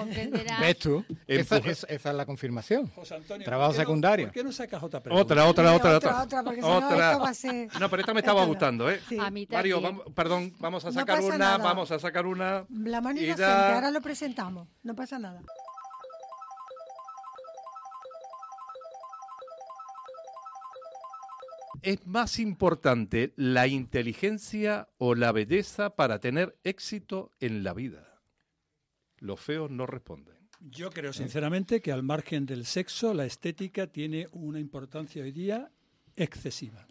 ¿Ves tú? Esa, fu- es- esa es la confirmación. José Antonio, Trabajo ¿por qué no- secundario. ¿Por qué no sacas otra pregunta? Otra, otra, otra, otra, otra. otra, porque si no, Otra. esto va a ser- No, pero esta me estaba gustando, ¿eh? Sí. A mí Mario, también. vamos, perdón, vamos a sacar una, nada. vamos a sacar una. La mano Y inocente, ahora lo presentamos. No pasa nada. ¿Es más importante la inteligencia o la belleza para tener éxito en la vida? Los feos no responden. Yo creo sinceramente que al margen del sexo, la estética tiene una importancia hoy día excesiva.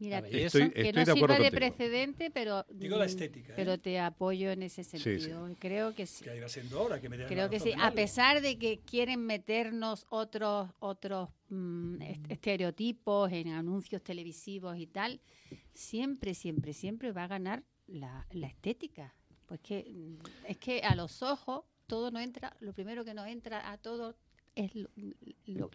Mira, La que. Estoy, no estoy de sirva de precedente, pero Digo la mm, estética, ¿eh? pero te apoyo en ese sí. sentido. Creo que sí. Que iba siendo hora que me dieran Creo que sí, a pesar de que quieren meternos otros otros mm, est- estereotipos en anuncios televisivos y tal, siempre, siempre, siempre va a ganar la, la estética. Pues que mm, es que a los ojos todo no entra, lo primero que nos entra a todos es lo- lo-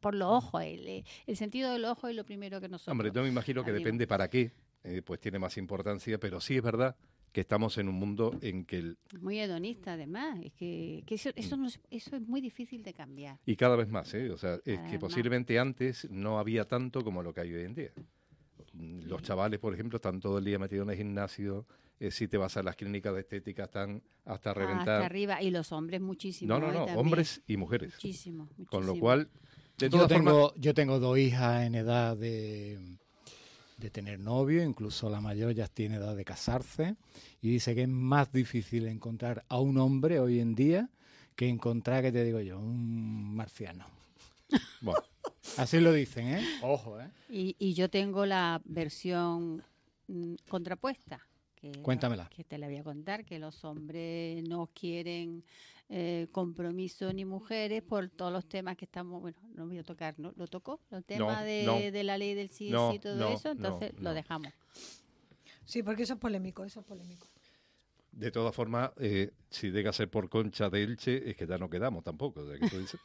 por los ojos, el, el sentido del ojo es lo primero que nosotros. Hombre, yo me imagino que depende para qué, eh, pues tiene más importancia, pero sí es verdad que estamos en un mundo en que el, Muy hedonista, además. Es que, que eso, Mm. eso, no es- eso es muy difícil de cambiar. y cada vez más, ¿eh? o sea, es Cada que más. posiblemente antes no había tanto como lo que hay hoy en día. Los chavales, por ejemplo, están todo el día metidos en el gimnasio. Eh, si te vas a las clínicas de estética, están hasta reventar. Hasta arriba. Y los hombres muchísimo. no, no, ¿eh? no, También. hombres y mujeres. Muchísimo, Con lo muchísimo. cual, de Yo tengo, yo tengo dos hijas en edad de, de tener novio, incluso la mayor ya tiene edad de casarse, y dice que es más difícil encontrar a un hombre hoy en día que encontrar, que te digo yo, un marciano. Bueno, Así lo dicen, ¿eh? Ojo, ¿eh? Y, y yo tengo la versión mm, contrapuesta. Que, Cuéntamela. Que te la voy a contar, que los hombres no quieren eh, compromiso ni mujeres por todos los temas que estamos, bueno, no voy a tocar, ¿no? ¿Lo tocó? ¿El tema de, no. de la ley del sí No, y todo no, eso? no, Entonces no. lo dejamos. Sí, porque eso es polémico, eso es polémico. de todas formas, eh, si llega a ser por Concha de Elche, es que ya no quedamos tampoco. O sea, que, tú dices-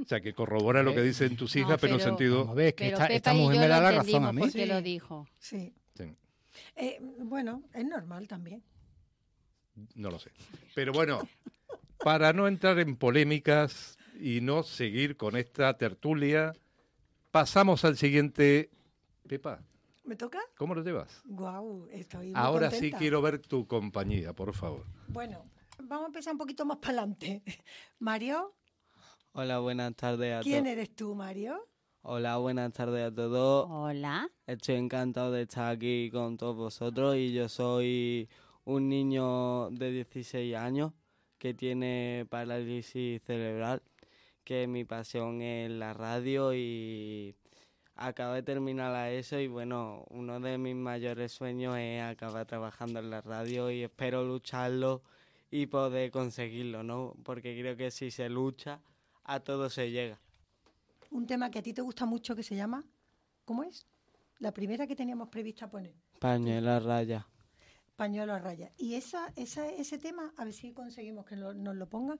o sea, que corrobora lo que dicen tus No, hijas, pero en pero- sentido... Que Pero esta, mujer me da lo la razón a mí. porque Sí. lo dijo. Sí. Eh, bueno, es normal también. no lo sé. Pero bueno, para no entrar en polémicas y no seguir con esta tertulia, pasamos al siguiente... Pepa, ¿Me toca? ¿cómo lo llevas? Guau, estoy muy Ahora sí quiero ver tu compañía, por favor. Bueno, vamos a empezar un poquito más para adelante. Mario, Hola, buenas tardes a ¿quién todos. eres tú, Mario? Hola, buenas tardes a todos. Hola. Estoy encantado de estar aquí con todos vosotros y yo soy un niño de 16 años que tiene parálisis cerebral, que mi pasión es la radio y acabo de terminar la ESO y bueno, uno de mis mayores sueños es acabar trabajando en la radio y espero lucharlo y poder conseguirlo, ¿no? Porque creo que si se lucha, a todo se llega. Un tema que a ti te gusta mucho que se llama, ¿cómo es? La primera que teníamos prevista poner, Pañuela raya. pañuelo a raya. Y esa, esa, ese tema, a ver si conseguimos que lo- nos lo pongan.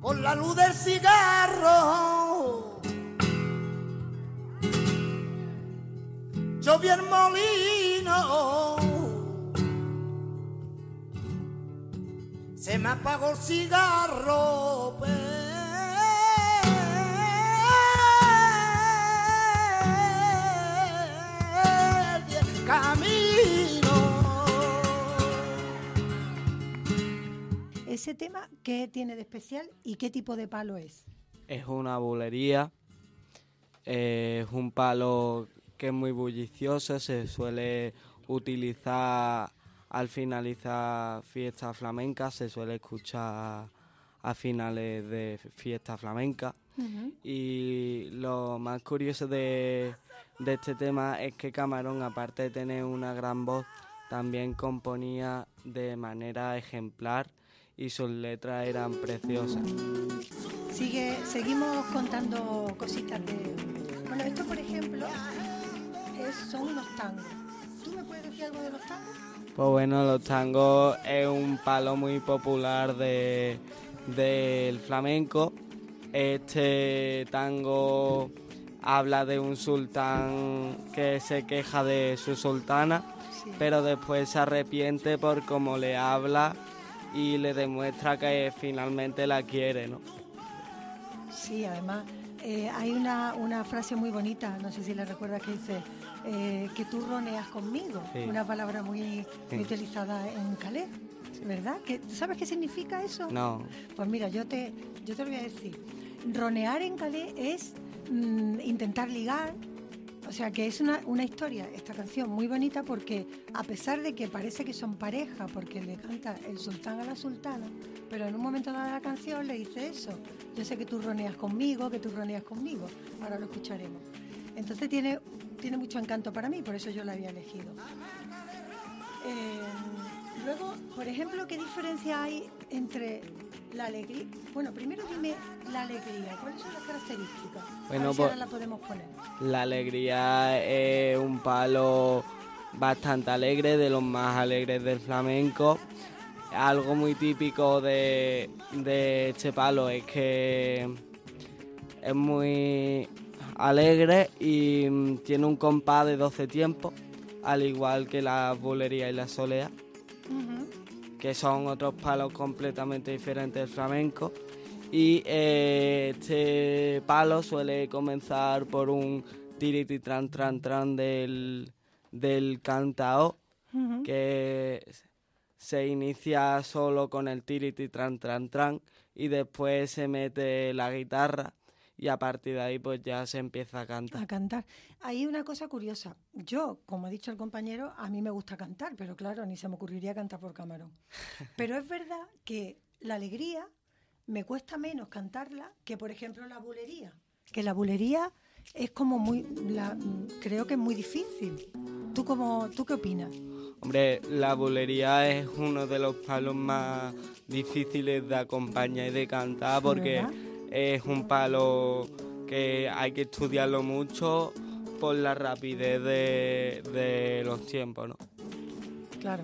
con la luz del cigarro. Yo vi el molino, se me apagó el cigarro. perdí el camino. Ese tema, ¿qué tiene de especial y qué tipo de palo es? Es una bulería, eh, es un palo que es muy bullicioso, se suele utilizar al finalizar fiestas flamencas, se suele escuchar a finales de fiestas flamencas. Y lo más curioso de, de este tema es que Camarón, aparte de tener una gran voz, también componía de manera ejemplar y sus letras eran preciosas. Sigue, seguimos contando cositas de... Bueno, esto por ejemplo es- son unos tangos. ¿Tú me puedes decir algo de los tangos? Pues bueno, los tangos es un palo muy popular de, del flamenco. Este tango habla de un sultán que se queja de su sultana, Sí. pero después se arrepiente por cómo le habla y le demuestra que finalmente la quiere, ¿no? Sí, además eh, hay una, una frase muy bonita, no sé si la recuerdas, que dice eh, que tú roneas conmigo, Sí. una palabra muy, utilizada en Calais, ¿verdad? ¿Que, ¿tú ¿Sabes qué significa eso? No, Pues mira, yo te, yo te lo voy a decir. Ronear en Calais es mm, intentar ligar. O sea que es una, una historia, esta canción, muy bonita porque a pesar de que parece que son pareja, porque le canta el sultán a la sultana, pero en un momento dado de la canción le dice eso. Yo sé que tú roneas conmigo, que tú roneas conmigo. Ahora lo escucharemos. Entonces tiene, tiene mucho encanto para mí, por eso yo la había elegido. Eh, luego, por ejemplo, ¿qué diferencia hay entre la alegría? Bueno, primero dime la alegría. ¿Cuáles son las características? Bueno, a si ahora la podemos poner. La alegría es un palo bastante alegre, de los más alegres del flamenco. Algo muy típico de, de este palo es que es muy alegre y mm, tiene un compás de 12 tiempos, al igual que la bulería y la solea, que son otros palos completamente diferentes del flamenco. Y eh, este palo suele comenzar por un tiriti tran tran tran del, del cantao, que se inicia solo con el tiriti tran tran tran y después se mete la guitarra y a partir de ahí pues ya se empieza a cantar. A cantar. Hay una cosa curiosa. Yo, como ha dicho el compañero, a mí me gusta cantar, pero claro, ni se me ocurriría cantar por camarón. Pero es verdad que la alegría me cuesta menos cantarla que, por ejemplo, la bulería. Que la bulería es como muy, la- creo que es muy difícil. ¿Tú, cómo, ¿Tú qué opinas? Hombre, la bulería es uno de los palos más difíciles de acompañar y de cantar porque ¿verdad? Es un palo que hay que estudiarlo mucho por la rapidez de, de los tiempos, ¿no? Claro.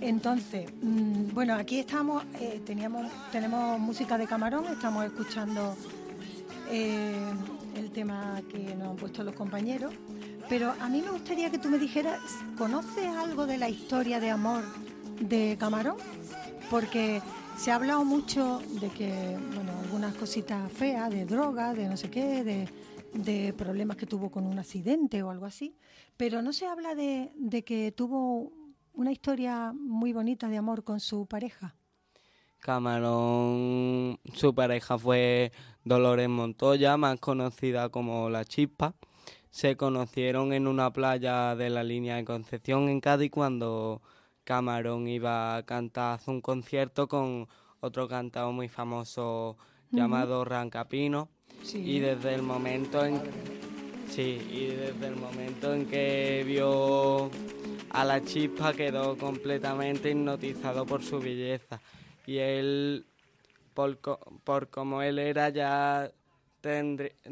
Entonces, mm, bueno, aquí estamos, eh, teníamos, tenemos música de camarón, estamos escuchando eh, el tema que nos han puesto los compañeros, pero a mí me gustaría que tú me dijeras, ¿conoces algo de la historia de amor de Camarón? Porque se ha hablado mucho de que, bueno, algunas cositas feas, de droga, de no sé qué, de, de problemas que tuvo con un accidente o algo así, pero no se habla de, de que tuvo una historia muy bonita de amor con su pareja. Camarón, su pareja fue Dolores Montoya, más conocida como La Chispa. Se conocieron en una playa de la línea de Concepción en Cádiz cuando Camarón iba a cantar un concierto con otro cantador muy famoso llamado Rancapino. Sí. Y desde el momento en sí, y desde el momento en que vio a la chispa quedó completamente hipnotizado por su belleza. Y él, por, co- por como él era, ya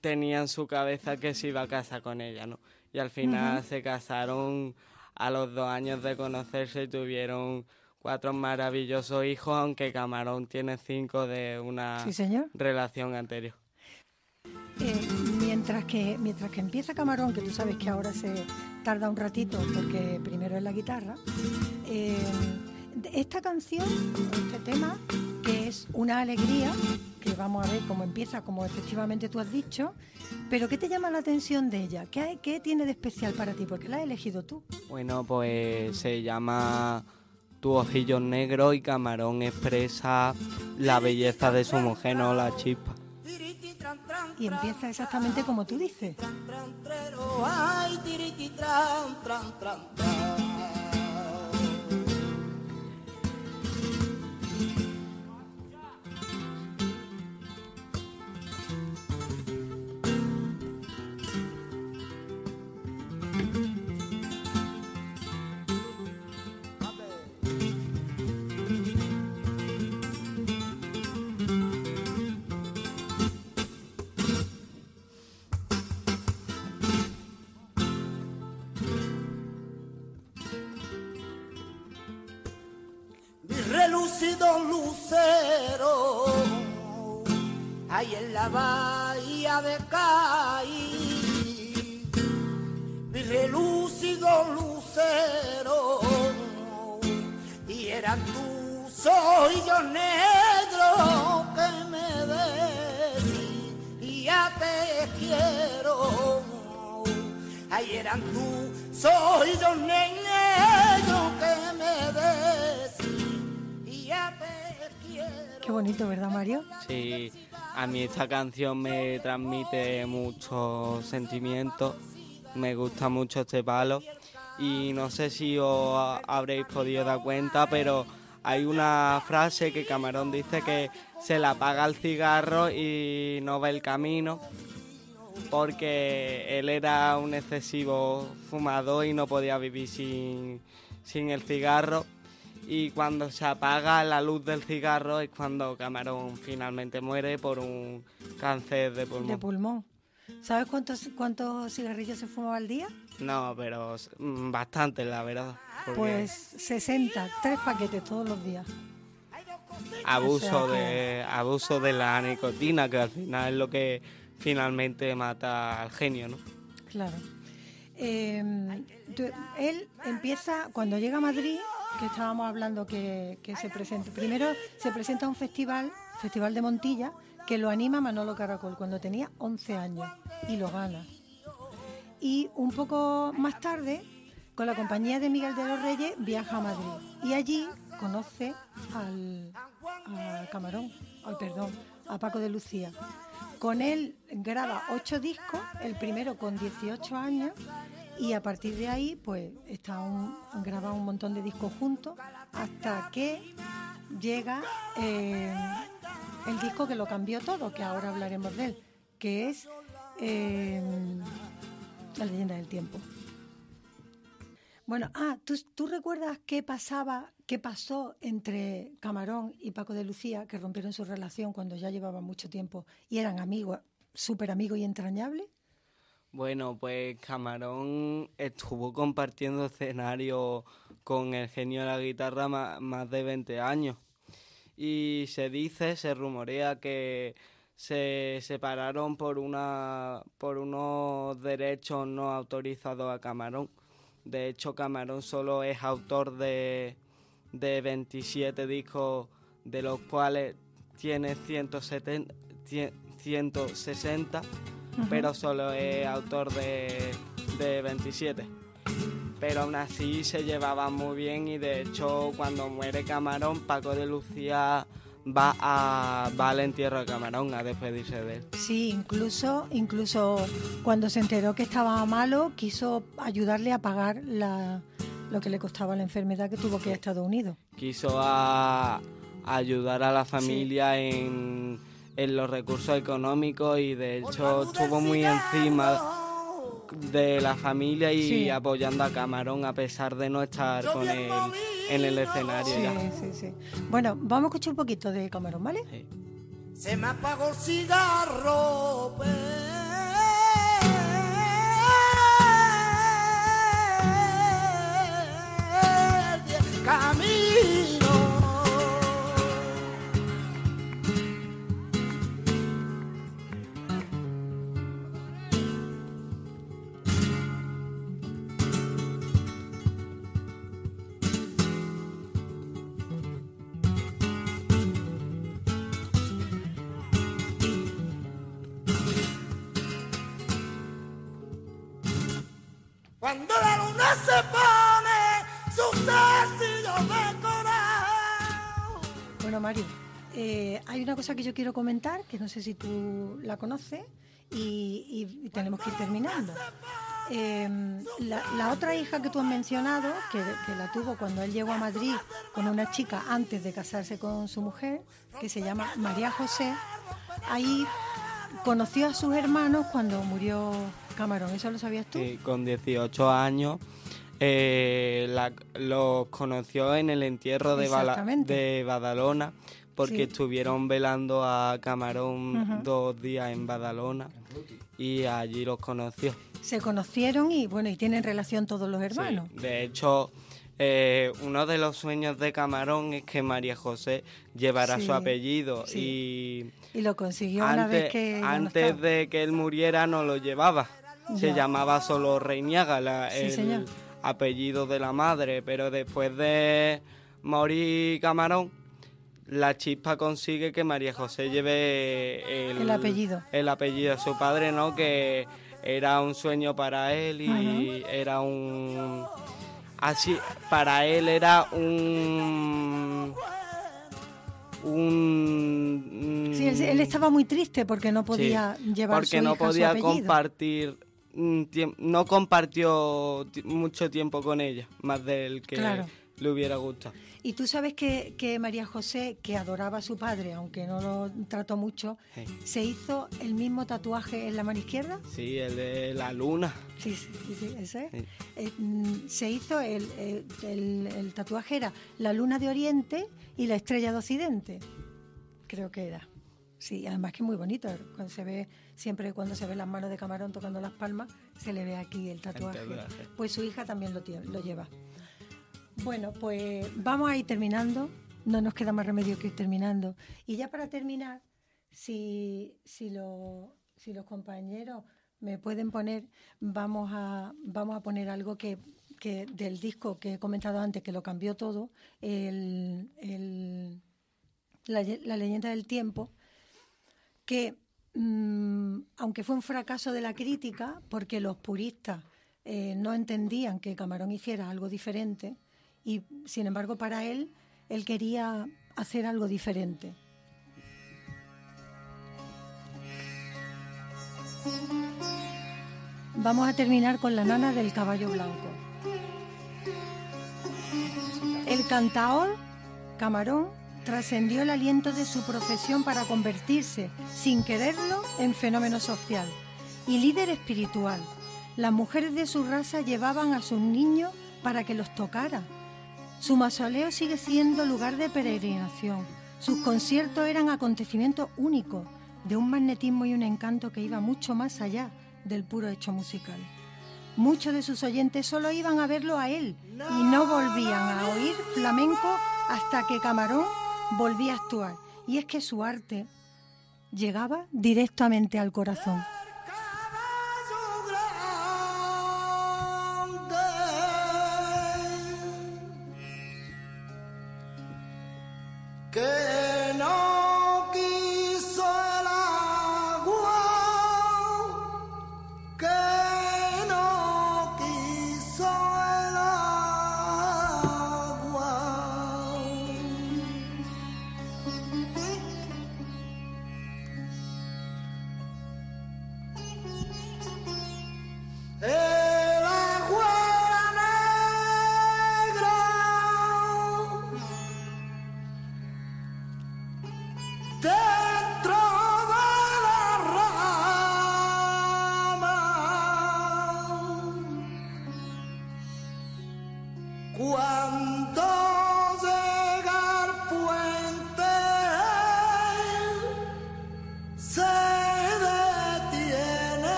tenía en su cabeza que se iba a casar con ella, ¿no? Y al final se casaron a los dos años de conocerse tuvieron cuatro maravillosos hijos, aunque Camarón tiene cinco de una Sí, relación anterior. Eh, mientras, que, mientras que empieza Camarón, que tú sabes que ahora se tarda un ratito porque primero es la guitarra, eh, esta canción, este tema, que es una alegría, que vamos a ver cómo empieza, como efectivamente tú has dicho, pero ¿qué te llama la atención de ella? ¿Qué, hay- qué tiene de especial para ti? Porque la has elegido tú. Bueno, pues se llama Tu ojillo negro y Camarón expresa la belleza de su mujer, no la chispa. Y empieza exactamente como tú dices. A mí esta canción me transmite muchos sentimientos, me gusta mucho este palo y no sé si os ha- habréis podido dar cuenta, pero hay una frase que Camarón dice que se le apaga el cigarro y no ve el camino porque él era un excesivo fumador y no podía vivir sin, sin el cigarro. Y cuando se apaga la luz del cigarro es cuando Camarón finalmente muere por un cáncer de pulmón. De pulmón. ¿Sabes cuántos, cuántos cigarrillos se fumaba al día? no, pero mm, bastante, la verdad. porque Pues 60, tres paquetes todos los días. abuso o sea que- de abuso de la nicotina, que al final es lo que finalmente mata al genio, ¿no? Claro. Eh, tú- él empieza, cuando llega a Madrid, que estábamos hablando que, que se presenta, primero se presenta un festival, Festival de Montilla, que lo anima Manolo Caracol cuando tenía 11 años y lo gana. Y un poco más tarde, con la compañía de Miguel de los Reyes, viaja a Madrid y allí conoce al, Camarón, ay, perdón, a Paco de Lucía. Con él graba ocho discos, el primero con 18 años, y a partir de ahí, pues, está un, han grabado un montón de discos juntos, hasta que llega eh, el disco que lo cambió todo, que ahora hablaremos de él, que es eh, La leyenda del tiempo. Bueno, ah, ¿tú, ¿tú recuerdas qué pasaba, qué pasó entre Camarón y Paco de Lucía, que rompieron su relación cuando ya llevaban mucho tiempo y eran amigos, súper amigos y entrañables? Bueno, pues Camarón estuvo compartiendo escenario con el genio de la guitarra más de 20 años. Y se dice, se rumorea que se separaron por, una, por unos derechos no autorizados a Camarón. De hecho, Camarón solo es autor de, de 27 discos, de los cuales tiene 170, 160 pero solo es autor de, de 27. Pero aún así se llevaban muy bien y de hecho cuando muere Camarón, Paco de Lucía va, a, va al entierro de Camarón a despedirse de él. Sí, incluso, incluso cuando se enteró que estaba malo, quiso ayudarle a pagar la, lo que le costaba la enfermedad que tuvo que ir a Estados Unidos. Quiso a, ayudar a la familia en en los recursos económicos y de hecho estuvo muy encima de la familia y Sí. apoyando a Camarón a pesar de no estar con él en el escenario Sí, ya. sí, sí. Bueno, vamos a escuchar un poquito de Camarón, ¿vale? Sí. Se me apagó el cigarro. Cosa que yo quiero comentar, que no sé si tú la conoces, y, y- y tenemos que ir terminando. Eh, la, la otra hija que tú has mencionado, que, que la tuvo cuando él llegó a Madrid con una chica antes de casarse con su mujer, que se llama María José, ahí conoció a sus hermanos cuando murió Camarón. ¿Eso lo sabías tú? Sí, con 18 años eh, la- los conoció en el entierro de, Bala- de Badalona porque Sí. estuvieron velando a Camarón dos días en Badalona y allí los conoció. Se conocieron y bueno, y tienen relación todos los Sí, hermanos. De hecho, eh, uno de los sueños de Camarón es que María José llevara Sí, su apellido sí. y Y lo consiguió una vez que... no antes de que él muriera no lo llevaba. Se llamaba solo Reiniaga, la- Sí, el señor. apellido de la madre, pero después de morir Camarón, la chispa consigue que María José lleve el, El apellido. el apellido de su padre, ¿no? Que era un sueño para él y era un... Así, para él era un... Un... Sí, él, él estaba muy triste porque no podía Sí, llevar porque su no hija podía compartir mm, no compartió ti- mucho tiempo con ella más del que Claro. Le hubiera gustado Y tú sabes que, que María José, que adoraba a su padre, aunque no lo trató mucho, Sí. se hizo el mismo tatuaje en la mano izquierda. sí el de la luna Sí, sí, sí, ese. Sí. Eh, mm, se hizo el, el- el- el tatuaje era la luna de Oriente y la estrella de Occidente. Creo que era. Sí, además que es muy bonito. Cuando se ve, siempre cuando se ve las manos de camarón tocando las palmas, se le ve aquí el tatuaje. tatuaje. Pues su hija también lo, tie- lo lleva. Bueno, pues vamos a ir terminando. No nos queda más remedio que ir terminando. Y ya para terminar, si, si, lo- si los compañeros me pueden poner, vamos a, vamos a poner algo que, que del disco que he comentado antes, que lo cambió todo, el, el- la, ye- la leyenda del tiempo, que mm, aunque fue un fracaso de la crítica, porque los puristas eh, no entendían que Camarón hiciera algo diferente, y sin embargo para él, él quería hacer algo diferente. Vamos a terminar con la nana del caballo blanco. El cantaor Camarón trascendió el aliento de su profesión para convertirse, sin quererlo, en fenómeno social y líder espiritual. Las mujeres de su raza llevaban a sus niños para que los tocara. Su mausoleo sigue siendo lugar de peregrinación. Sus conciertos eran acontecimientos únicos, de un magnetismo y un encanto que iba mucho más allá del puro hecho musical. Muchos de sus oyentes solo iban a verlo a él y no volvían a oír flamenco hasta que Camarón volvía a actuar. Y es que su arte llegaba directamente al corazón.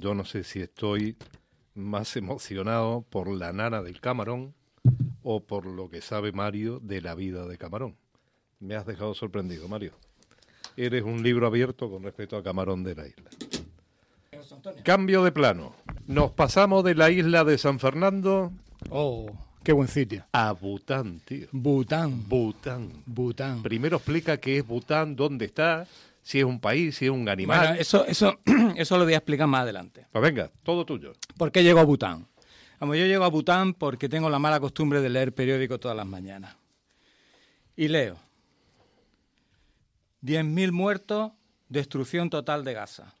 Yo no sé si estoy más emocionado por la nana del camarón o por lo que sabe Mario de la vida de camarón. Me has dejado sorprendido, Mario. Eres un libro abierto con respecto a Camarón de la Isla. Cambio de plano. Nos pasamos de la isla de San Fernando Oh, qué buen sitio. a Bután, tío. Bután. Bután. Bután. Primero explica qué es Bután, dónde está, si es un país, si es un animal. Bueno, eso, eso, eso lo voy a explicar más adelante. Pues venga, todo tuyo. ¿Por qué llego a Bután? Vamos, yo llego a Bután porque tengo la mala costumbre de leer periódico todas las mañanas. Y leo. 10.000 muertos, destrucción total de Gaza.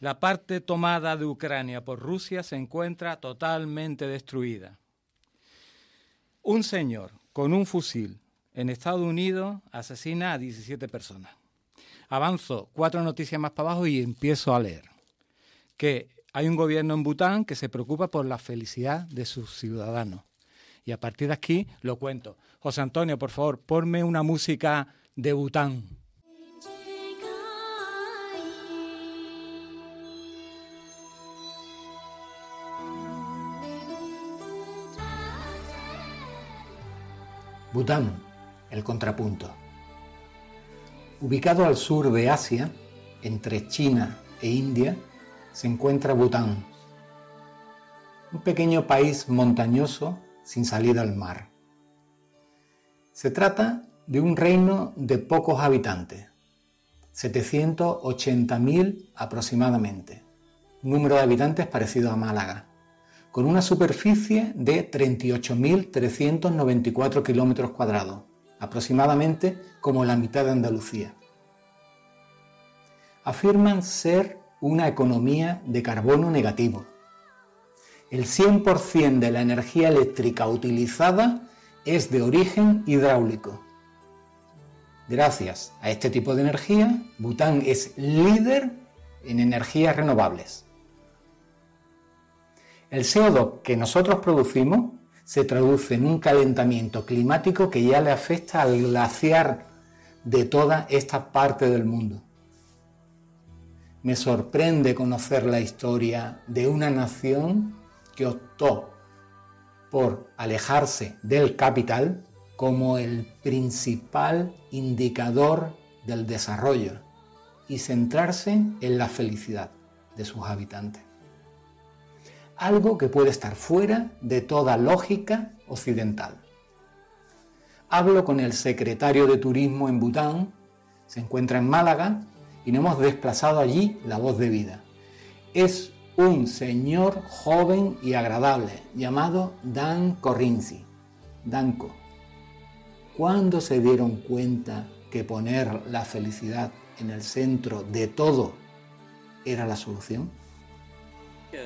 La parte tomada de Ucrania por Rusia se encuentra totalmente destruida. Un señor con un fusil en Estados Unidos asesina a 17 personas. Avanzo cuatro noticias más para abajo y empiezo a leer que hay un gobierno en Bután que se preocupa por la felicidad de sus ciudadanos. Y a partir de aquí lo cuento. José Antonio, por favor, ponme una música de Bután. Bután, el contrapunto. Ubicado al sur de Asia, entre China e India, se encuentra Bután, un pequeño país montañoso sin salida al mar. Se trata de un reino de pocos habitantes, 780.000 aproximadamente, un número de habitantes parecido a Málaga, con una superficie de 38.394 kilómetros cuadrados, aproximadamente como la mitad de Andalucía. Afirman ser una economía de carbono negativo. El 100% de la energía eléctrica utilizada es de origen hidráulico. Gracias a este tipo de energía, Bután es líder en energías renovables. El CO2 que nosotros producimos se traduce en un calentamiento climático que ya le afecta al glaciar de toda esta parte del mundo. Me sorprende conocer la historia de una nación que optó por alejarse del capital como el principal indicador del desarrollo y centrarse en la felicidad de sus habitantes. Algo que puede estar fuera de toda lógica occidental. Hablo con el secretario de Turismo en Bután Se encuentra en Málaga y nos hemos desplazado allí la voz de vida. Es un señor joven y agradable llamado Dan Corrinzi. Danco. ¿Cuándo se dieron cuenta que poner la felicidad en el centro de todo era la solución?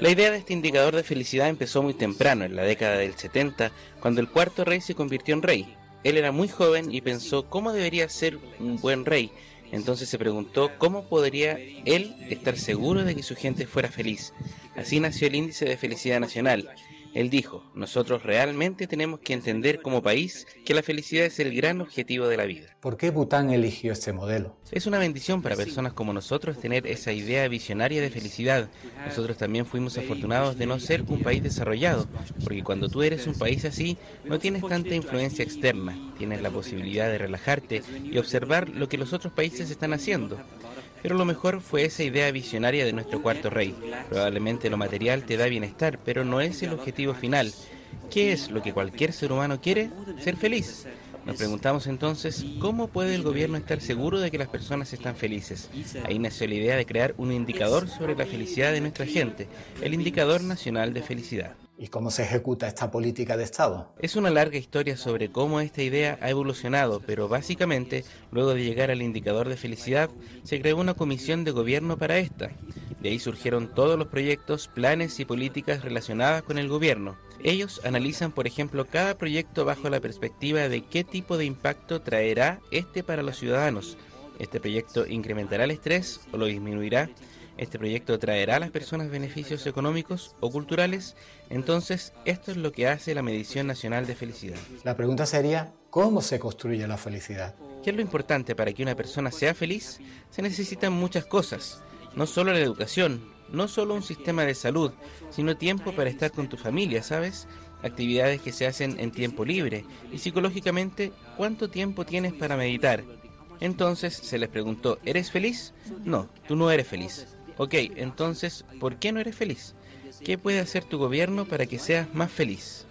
La idea de este indicador de felicidad empezó muy temprano, en la década del 70, cuando el cuarto rey se convirtió en rey. Él era muy joven y pensó cómo debería ser un buen rey. Entonces se preguntó cómo podría él estar seguro de que su gente fuera feliz. Así nació el índice de felicidad nacional, él dijo, nosotros realmente tenemos que entender como país que la felicidad es el gran objetivo de la vida. ¿Por qué Bután eligió este modelo? Es una bendición para personas como nosotros tener esa idea visionaria de felicidad. Nosotros también fuimos afortunados de no ser un país desarrollado, porque cuando tú eres un país así, no tienes tanta influencia externa, tienes la posibilidad de relajarte y observar lo que los otros países están haciendo. Pero lo mejor fue esa idea visionaria de nuestro cuarto rey. Probablemente lo material te da bienestar, pero no es el objetivo final. ¿Qué es lo que cualquier ser humano quiere? Ser feliz. Nos preguntamos entonces, ¿cómo puede el gobierno estar seguro de que las personas están felices? Ahí nació la idea de crear un indicador sobre la felicidad de nuestra gente, el Indicador Nacional de Felicidad. ¿Y cómo se ejecuta esta política de Estado? Es una larga historia sobre cómo esta idea ha evolucionado, pero básicamente, luego de llegar al indicador de felicidad, se creó una comisión de gobierno para esta. De ahí surgieron todos los proyectos, planes y políticas relacionadas con el gobierno. Ellos analizan, por ejemplo, cada proyecto bajo la perspectiva de qué tipo de impacto traerá este para los ciudadanos. ¿Este proyecto incrementará el estrés o lo disminuirá? ¿Este proyecto traerá a las personas beneficios económicos o culturales? Entonces, esto es lo que hace la Medición Nacional de Felicidad. La pregunta sería, ¿cómo se construye la felicidad? ¿Qué es lo importante para que una persona sea feliz? Se necesitan muchas cosas, no solo la educación, no solo un sistema de salud, sino tiempo para estar con tu familia, ¿sabes? Actividades que se hacen en tiempo libre y psicológicamente, ¿cuánto tiempo tienes para meditar? Entonces se les preguntó, ¿eres feliz? No, tú no eres feliz. Ok, entonces, ¿por qué no eres feliz? ¿Qué puede hacer tu gobierno para que seas más feliz?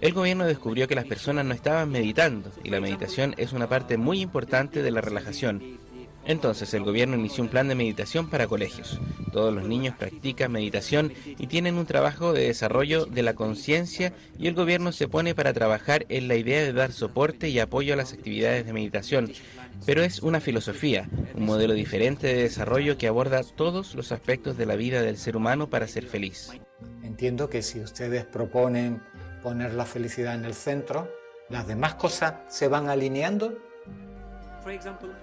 El gobierno descubrió que las personas no estaban meditando y la meditación es una parte muy importante de la relajación. Entonces el gobierno inició un plan de meditación para colegios. Todos los niños practican meditación y tienen un trabajo de desarrollo de la conciencia y el gobierno se pone para trabajar en la idea de dar soporte y apoyo a las actividades de meditación, pero es una filosofía, un modelo diferente de desarrollo que aborda todos los aspectos de la vida del ser humano para ser feliz. Entiendo que si ustedes proponen poner la felicidad en el centro, las demás cosas se van alineando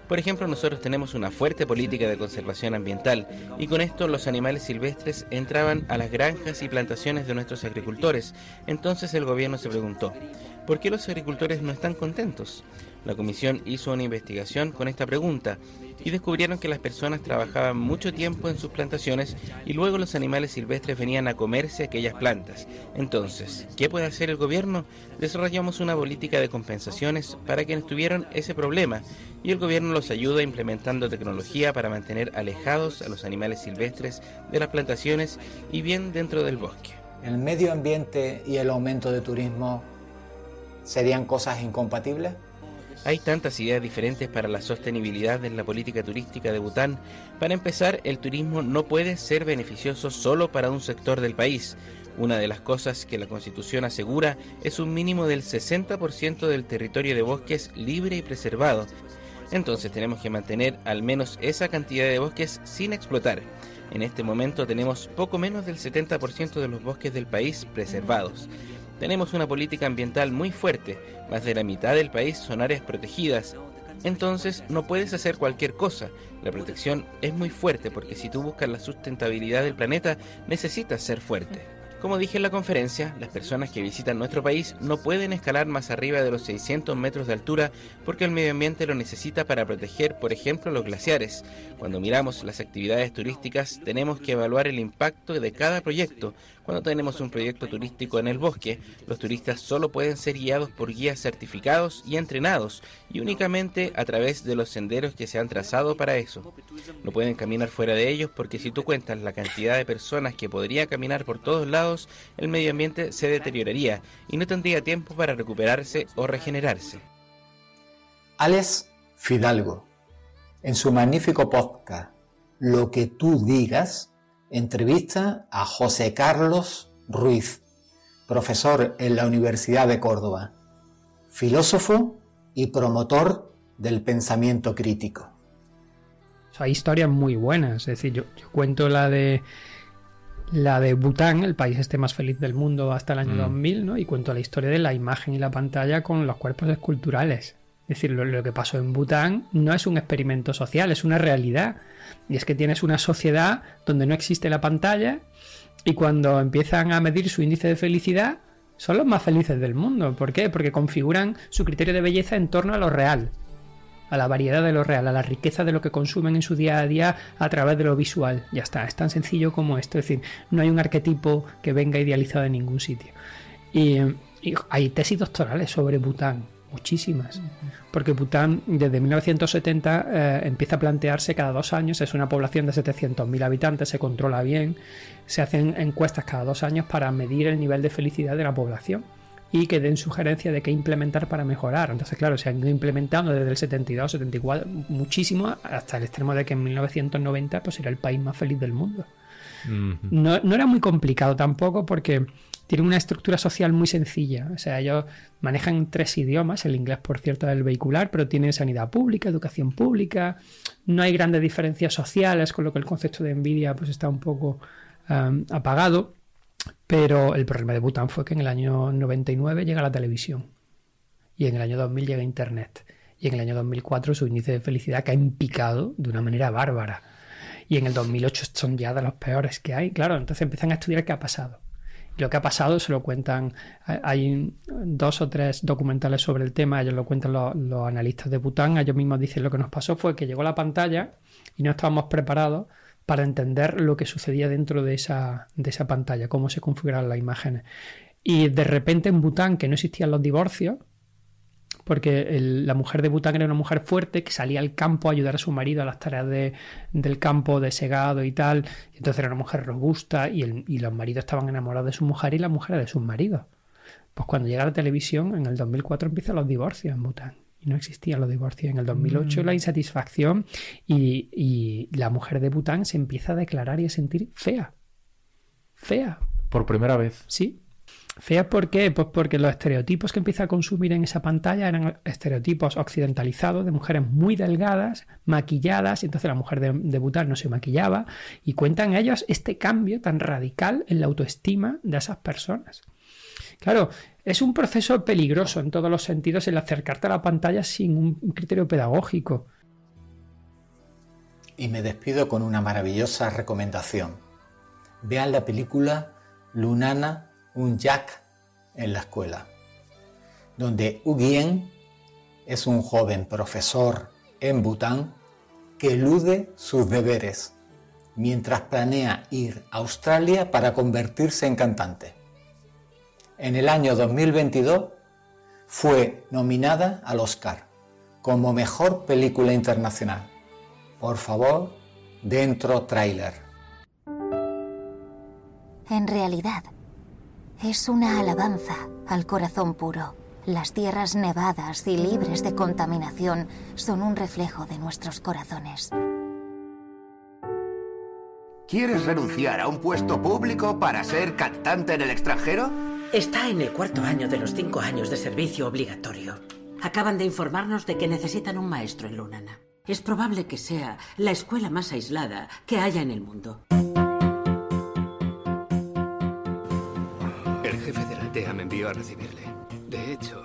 por ejemplo, nosotros tenemos una fuerte política de conservación ambiental y con esto los animales silvestres entraban a las granjas y plantaciones de nuestros agricultores. Entonces el gobierno se preguntó, ¿por qué los agricultores no están contentos? La comisión hizo una investigación con esta pregunta y descubrieron que las personas trabajaban mucho tiempo en sus plantaciones y luego los animales silvestres venían a comerse aquellas plantas. Entonces, ¿qué puede hacer el gobierno? Desarrollamos una política de compensaciones para quienes tuvieron ese problema y el gobierno los ayuda implementando tecnología para mantener alejados a los animales silvestres de las plantaciones y bien dentro del bosque. ¿El medio ambiente y el aumento de turismo serían cosas incompatibles? Hay tantas ideas diferentes para la sostenibilidad de la política turística de Bután. Para empezar, el turismo no puede ser beneficioso solo para un sector del país. Una de las cosas que la Constitución asegura es un mínimo del 60% del territorio de bosques libre y preservado. Entonces tenemos que mantener al menos esa cantidad de bosques sin explotar. En este momento tenemos poco menos del 70% de los bosques del país preservados. Tenemos una política ambiental muy fuerte, más de la mitad del país son áreas protegidas. Entonces no puedes hacer cualquier cosa. La protección es muy fuerte porque si tú buscas la sustentabilidad del planeta necesitas ser fuerte. Como dije en la conferencia, las personas que visitan nuestro país no pueden escalar más arriba de los 600 metros de altura porque el medio ambiente lo necesita para proteger, por ejemplo, los glaciares. Cuando miramos las actividades turísticas, tenemos que evaluar el impacto de cada proyecto. Cuando tenemos un proyecto turístico en el bosque, los turistas solo pueden ser guiados por guías certificados y entrenados, y únicamente a través de los senderos que se han trazado para eso. No pueden caminar fuera de ellos porque si tú cuentas la cantidad de personas que podría caminar por todos lados, el medio ambiente se deterioraría y no tendría tiempo para recuperarse o regenerarse. Alex Fidalgo, En su magnífico podcast, Lo que tú digas, entrevista a José Carlos Ruiz, profesor en la Universidad de Córdoba, filósofo y promotor del pensamiento crítico. hay historias muy buenas, es decir, yo, yo cuento la de la de Bután, el país este más feliz del mundo hasta el año Mm. 2000, ¿no? Y cuento la historia de la imagen y la pantalla con los cuerpos esculturales. Es decir, lo, lo que pasó en Bután no es un experimento social, es una realidad. Y es que tienes una sociedad donde no existe la pantalla y cuando empiezan a medir su índice de felicidad, son los más felices del mundo. ¿Por qué? Porque configuran su criterio de belleza en torno a lo real a la variedad de lo real, a la riqueza de lo que consumen en su día a día a través de lo visual. Ya está, es tan sencillo como esto. Es decir, no hay un arquetipo que venga idealizado en ningún sitio. Y, y hay tesis doctorales sobre Bután, muchísimas. Porque Bután desde 1970 eh, empieza a plantearse cada dos años, es una población de 700.000 habitantes, se controla bien, se hacen encuestas cada dos años para medir el nivel de felicidad de la población y que den sugerencia de qué implementar para mejorar. Entonces, claro, se han ido implementando desde el 72, 74, muchísimo, hasta el extremo de que en 1990 pues era el país más feliz del mundo. No, no era muy complicado tampoco porque tiene una estructura social muy sencilla. O sea, ellos manejan tres idiomas, el inglés por cierto es el vehicular, pero tienen sanidad pública, educación pública, no hay grandes diferencias sociales, con lo que el concepto de envidia pues está un poco apagado. Pero el problema de Bután fue que en el año 99 llega la televisión y en el año 2000 llega Internet y en el año 2004 su índice de felicidad cae en picado de una manera bárbara y en el 2008 son ya de los peores que hay. Claro, entonces empiezan a estudiar qué ha pasado. Lo que ha pasado se lo cuentan, hay dos o tres documentales sobre el tema, ellos lo cuentan los, los analistas de Bután, ellos mismos dicen lo que nos pasó fue que llegó la pantalla y no estábamos preparados para entender lo que sucedía dentro de esa, de esa pantalla, cómo se configuraban las imágenes. Y de repente en Bután, que no existían los divorcios, porque el- la mujer de Bután era una mujer fuerte que salía al campo a ayudar a su marido a las tareas de- del campo, de segado y tal. Y entonces era una mujer robusta y, el- y los maridos estaban enamorados de su mujer y la mujer de sus maridos. Pues cuando llega la televisión, en el 2004 empiezan los divorcios en Bután. Y no existían los divorcios. En el 2008 Mm. la insatisfacción y, y la mujer de Bután se empieza a declarar y a sentir fea. Fea. Por primera vez. Sí. Fea ¿por qué? Pues porque los estereotipos que empieza a consumir en esa pantalla eran estereotipos occidentalizados de mujeres muy delgadas, maquilladas, y entonces la mujer de, de Bután no se maquillaba, y cuentan ellos este cambio tan radical en la autoestima de esas personas. Claro, es un proceso peligroso en todos los sentidos el acercarte a la pantalla sin un criterio pedagógico. Y me despido con una maravillosa recomendación. Vean la película Lunana, un Jack en la escuela, donde Ugyen es un joven profesor en Bután que elude sus deberes mientras planea ir a Australia para convertirse en cantante. En el año 2022 fue nominada al Oscar como mejor película internacional. Por favor, dentro tráiler. En realidad, es una alabanza al corazón puro. Las tierras nevadas y libres de contaminación son un reflejo de nuestros corazones. ¿Quieres renunciar a un puesto público para ser cantante en el extranjero? Está en el cuarto año de los cinco años de servicio obligatorio. Acaban de informarnos de que necesitan un maestro en Lunana. Es probable que sea la escuela más aislada que haya en el mundo. Aldea me envió a recibirle. De hecho,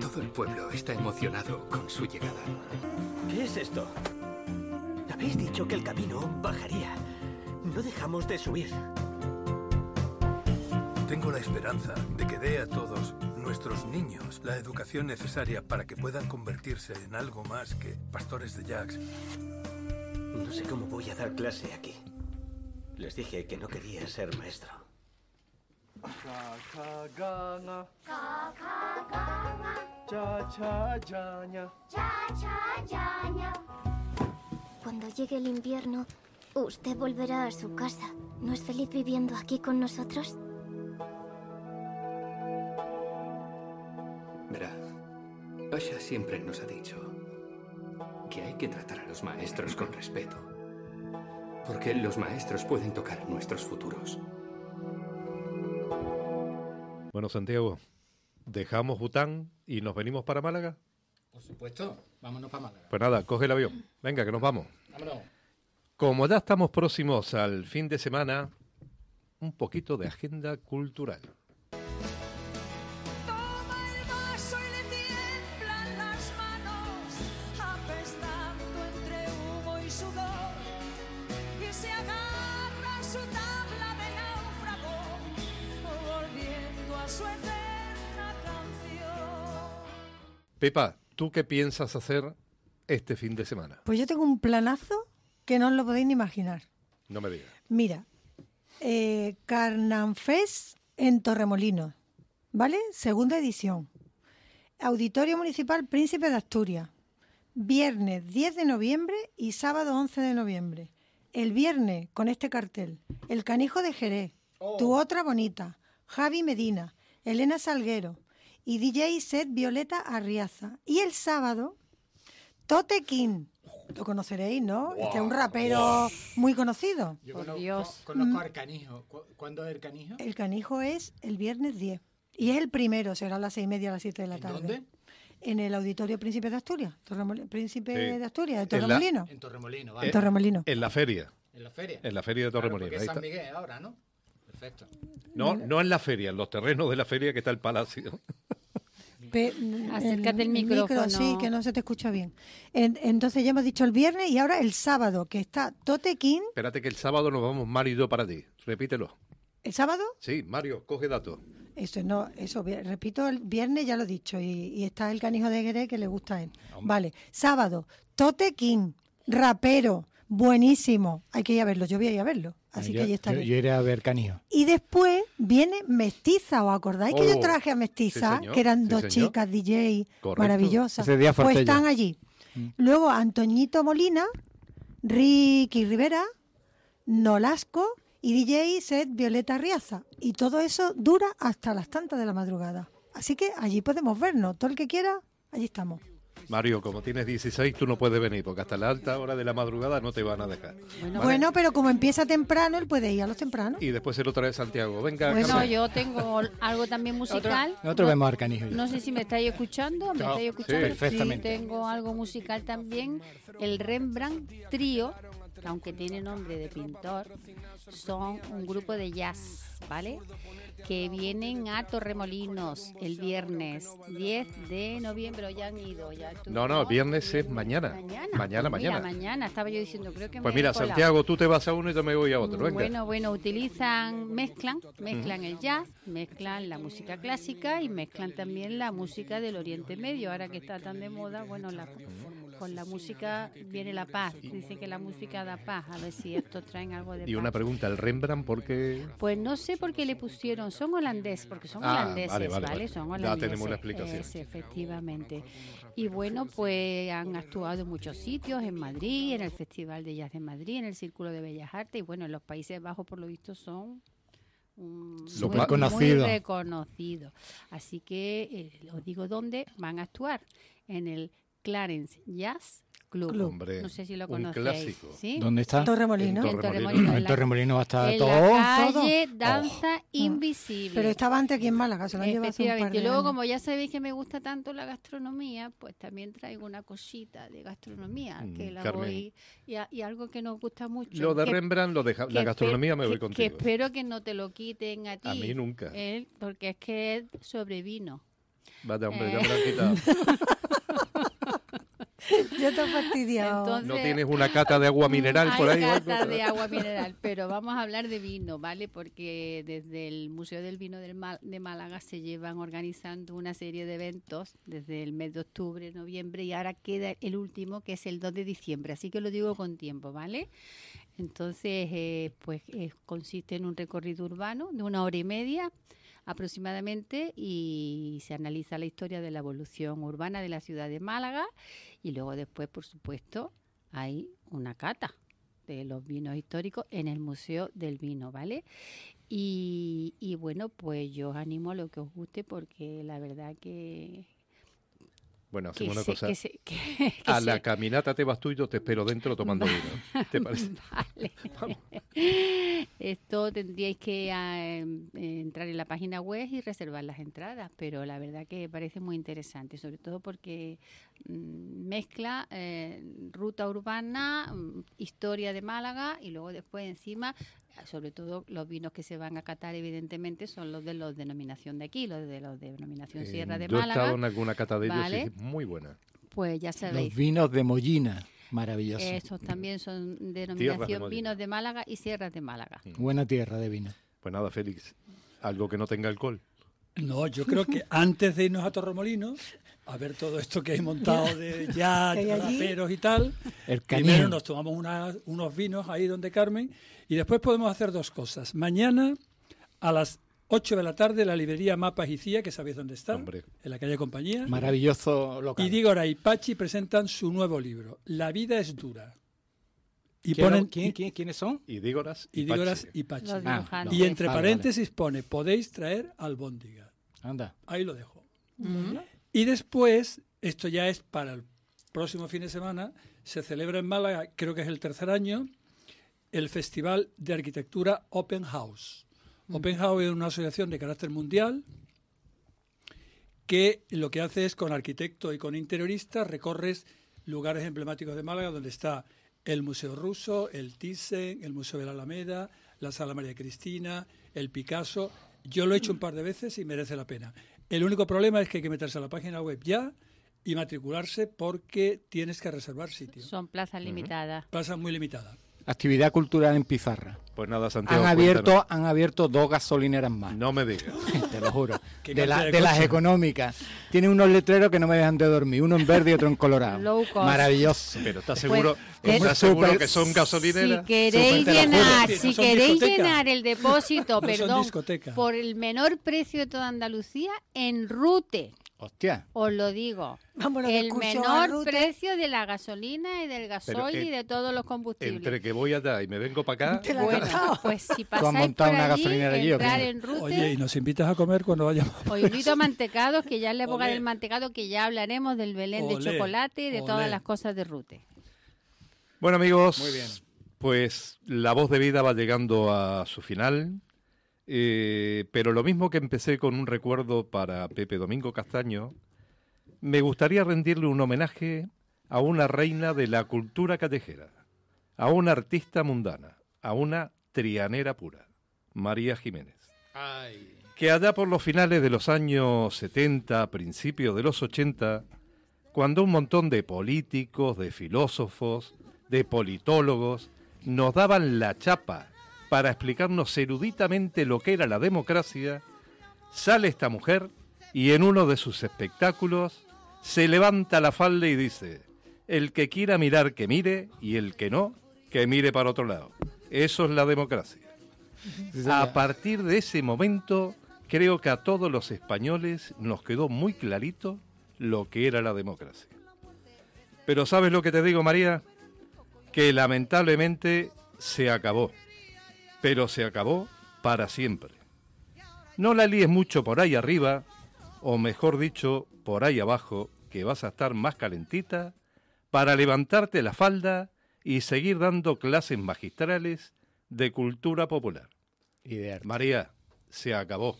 todo el pueblo está emocionado con su llegada. ¿Qué es esto? Habéis dicho que el camino bajaría. No dejamos de subir. Tengo la esperanza de que dé a todos nuestros niños la educación necesaria para que puedan convertirse en algo más que pastores de jacks. No sé cómo voy a dar clase aquí. Les dije que no quería ser maestro. Cuando llegue el invierno, usted volverá a su casa. ¿No es feliz viviendo aquí con nosotros? Verá, Asha siempre nos ha dicho que hay que tratar a los maestros con respeto. Porque los maestros pueden tocar nuestros futuros. Bueno, Santiago, dejamos Bután y nos venimos para Málaga. Por supuesto, vámonos para Málaga. Pues nada, coge el avión. Venga, que nos vamos. Vámonos. Como ya estamos próximos al fin de semana, un poquito de agenda cultural. Pepa, ¿tú qué piensas hacer este fin de semana? Pues yo tengo un planazo que no os lo podéis ni imaginar. No me digas. Mira, eh, Carnanfest en Torremolinos, ¿vale? Segunda edición. Auditorio Municipal Príncipe de Asturias. Viernes 10 de noviembre y sábado 11 de noviembre. El viernes, con este cartel, El Canijo de Jerez, Tu Otra Bonita, Javi Medina, Elena Salguero y DJ Set Violeta Arriaza. Y el sábado, Tote King. Lo conoceréis, ¿no? Este es un rapero muy conocido. Yo Por conozco, Dios. conozco Mm. al canijo. ¿Cu- ¿Cuándo es el canijo? El canijo es el viernes 10. Y es el primero, será a las seis y media, a las 7 de la tarde. dónde? En el Auditorio Príncipe de Asturias. Torremol- Príncipe Sí. de Asturias, de En la- Torremolino. En Torremolino. Torremolino. En la feria. En la feria. En la feria de Claro, es ahí San. Miguel ahora, ¿no? Perfecto. No, no en la feria, en los terrenos de la feria que está el palacio. Pe- Acércate el micro, micrófono. sí, que no se te escucha bien. En- entonces ya hemos dicho el viernes y ahora el sábado, que está Tote King. Espérate que el sábado nos vamos Mario y yo para ti. Repítelo. ¿El sábado? Sí, Mario, coge datos. Eso, no, eso, repito, el viernes ya lo he dicho, y, y está el canijo de Guerre que le gusta a él. Vale, sábado, Tote King, rapero, buenísimo, hay que ir a verlo, yo voy a ir a verlo, así yo, que ahí yo, estaré. yo iré a ver. Y después viene Mestiza, ¿os acordáis que yo Oh, traje a Mestiza? sí, que eran sí, dos señor. chicas DJ Correcto. maravillosas. Ese día pues yo. están allí. Mm. Luego Antoñito Molina, Ricky Rivera, Nolasco y DJ Set Violeta Riaza. Y todo eso dura hasta las tantas de la madrugada. Así que allí podemos vernos. Todo el que quiera, allí estamos. Mario, como tienes 16, tú no puedes venir, porque hasta la alta hora de la madrugada no te van a dejar. Bueno, ¿Vale? Bueno, pero como empieza temprano, él puede ir a los tempranos. Y después se lo trae Santiago. Venga, Bueno, Carmen. yo tengo algo también musical. Nosotros No- vemos ya. No sé si me estáis escuchando, me No, estáis sí, escuchando. perfectamente. tengo algo musical también. El Rembrandt Trío, que aunque tiene nombre de pintor, son un grupo de jazz, ¿vale? Que vienen a Torremolinos el viernes 10 de noviembre. o Ya han ido, ya No, no, viernes es mañana. Mañana. Mañana, Pues Mira, mañana. mañana estaba yo diciendo, creo que Pues me mira. Santiago, tú te vas a uno y yo me voy a otro. Venga. Bueno, bueno, utilizan, mezclan, mezclan el jazz, mezclan la música clásica y mezclan también la música del Oriente Medio. Ahora que está tan de moda, bueno, la- con la música viene la paz. Dicen que la música da paz. A ver si estos traen algo de Y una paz. pregunta, ¿el Rembrandt por qué? Pues no sé por qué le pusieron, son holandeses, porque son Ah, holandeses, vale, ¿vale? Son Ya holandeses. tenemos la explicación. Es, efectivamente. Y bueno, pues han actuado en muchos sitios, en Madrid, en el Festival de Jazz de Madrid, en el Círculo de Bellas Artes, y bueno, en los Países Bajos, por lo visto, son un Súper muy, conocido. muy reconocido. Así que eh, os digo dónde van a actuar, en el Clarence Jazz Club. Club. Hombre, no sé si lo un conocéis. clásico. ¿sí? ¿Dónde está? Torremolino. En Torremolino. En Torremolino va a estar en todo. la calle Todo. Danza Invisible. Pero estaba antes aquí en Málaga, se lo han llevado hace un par de Y luego, años. como ya sabéis que me gusta tanto la gastronomía, pues también traigo una cosita de gastronomía Mm, que la Carmen. voy y, a- y algo que nos gusta mucho. Lo de que- Rembrandt, lo de ja- que la gastronomía me voy que- contigo. Que espero que no te lo quiten a ti. A mí nunca. ¿eh? porque es que es sobre vino. Vaya, hombre, ya Eh. me lo han quitado. Yo te fastidiado. Entonces, ¿No tienes una cata de agua mineral por ahí? cata de agua mineral, pero vamos a hablar de vino, ¿vale? Porque desde el Museo del Vino del Mal- de Málaga se llevan organizando una serie de eventos desde el mes de octubre, noviembre y ahora queda el último que es el 2 de diciembre, así que lo digo con tiempo, ¿vale? Entonces, eh, pues eh, consiste en un recorrido urbano de una hora y media aproximadamente y se analiza la historia de la evolución urbana de la ciudad de Málaga y luego después, por supuesto, hay una cata de los vinos históricos en el Museo del Vino, ¿vale? Y, y bueno, pues yo os animo a lo que os guste porque la verdad que Bueno, hacemos una cosa. que se- que- que a se- la caminata te vas tú y yo te espero dentro tomando vino. ¿Te parece? Vale. Esto tendríais que ah, em, eh, entrar en la página web y reservar las entradas, pero la verdad que parece muy interesante, sobre todo porque mm, mezcla eh, ruta urbana, mm, historia de Málaga y luego después encima, sobre todo los vinos que se van a catar evidentemente son los de los denominación de aquí, los de los de denominación Eh, Sierra de yo he Málaga. estado en alguna cata de ellos ¿vale? y es muy buena. Pues ya sabéis. Los vinos de Mollina, maravilloso. Estos también son de denominación vinos de Málaga y sierras de Málaga. Buena tierra de vino. Pues nada, Félix, algo que no tenga alcohol. No, yo creo que antes de irnos a Torremolinos, a ver todo esto que hay montado de ya, raperos y tal, El primero nos tomamos una- unos vinos ahí donde Carmen y después podemos hacer dos cosas. Mañana a las 8 de la tarde la librería Mapas y Cía, que sabéis dónde está, en la calle Compañía. Maravilloso local. Y Dígora y Pachi presentan su nuevo libro, La vida es dura. Y ¿Quién- ponen quién- quién- ¿Quiénes son? Y Dígoras y Dígoras y Pachi. Los Ah, dibujantes. y entre Vale, paréntesis pone, podéis traer albóndiga. Anda. Ahí lo dejo. Ujú. Y después, esto ya es para el próximo fin de semana, se celebra en Málaga, creo que es el tercer año, el Festival de Arquitectura Open House. Open House es una asociación de carácter mundial que lo que hace es con arquitectos y con interioristas recorres lugares emblemáticos de Málaga donde está el Museo Ruso, el Thyssen, el Museo de la Alameda, la Sala María Cristina, el Picasso. Yo lo he hecho un par de veces y merece la pena. El único problema es que hay que meterse a la página web ya y matricularse porque tienes que reservar sitio. Son plazas limitadas. Plaza muy limitada. Actividad cultural en Pizarra. Pues nada, Santiago. Han abierto, cuéntanos. han abierto dos gasolineras más. No me digas. Te lo juro. ¿Qué De, la- cantidad de de las económicas. Tiene unos letreros que no me dejan de dormir. Uno en verde y otro en colorado. Low cost. Maravilloso. Pero ¿estás seguro, Pues, ¿estás súper- seguro que son Si gasolineras? queréis lo juro. llenar, si no queréis discoteca. llenar el depósito, No perdón, por el menor precio de toda Andalucía, en Rute, Hostia. os lo digo. Vámonos de el menor precio de la gasolina y del gasoil y de todos los combustibles. Entre que voy allá y me vengo para acá, Bueno, pues si has pasáis montado por una allí, gasolinera allí, entrar en Rute, Oye, y nos invitas a comer cuando vayamos. os invito a mantecados, que ya es la época del mantecado, que ya hablaremos del Belén de Olé, chocolate y de todas olé. las cosas de Rute. Bueno amigos, Muy bien. pues la voz de vida va llegando a su final, eh, pero lo mismo que empecé con un recuerdo para Pepe Domingo Castaño, me gustaría rendirle un homenaje a una reina de la cultura callejera, a una artista mundana, a una trianera pura, María Jiménez que allá por los finales de los años 70, principios de los 80, cuando un montón de políticos, de filósofos, de politólogos nos daban la chapa para explicarnos eruditamente lo que era la democracia, sale esta mujer y en uno de sus espectáculos se levanta la falda y dice, el que quiera mirar que mire y el que no, que mire para otro lado. Eso es la democracia. A partir de ese momento, creo que a todos los españoles nos quedó muy clarito lo que era la democracia. Pero ¿sabes lo que te digo, María? Que lamentablemente se acabó. Pero se acabó para siempre. No la líes mucho por ahí arriba, o mejor dicho, por ahí abajo, que vas a estar más calentita, para levantarte la falda y seguir dando clases magistrales de cultura popular. Y de arte. María, se acabó.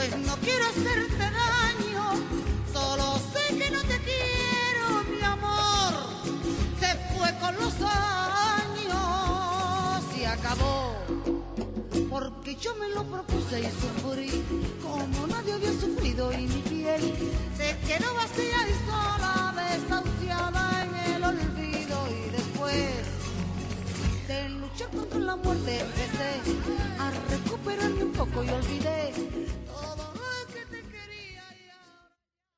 pues no quiero hacerte daño, solo sé que no te quiero, mi amor, se fue con los años y acabó, porque yo me lo propuse y sufrí como nadie había sufrido y mi piel se quedó vacía y sola, desahuciada en el olvido. Y después de luchar contra la muerte empecé a recuperarme un poco y olvidé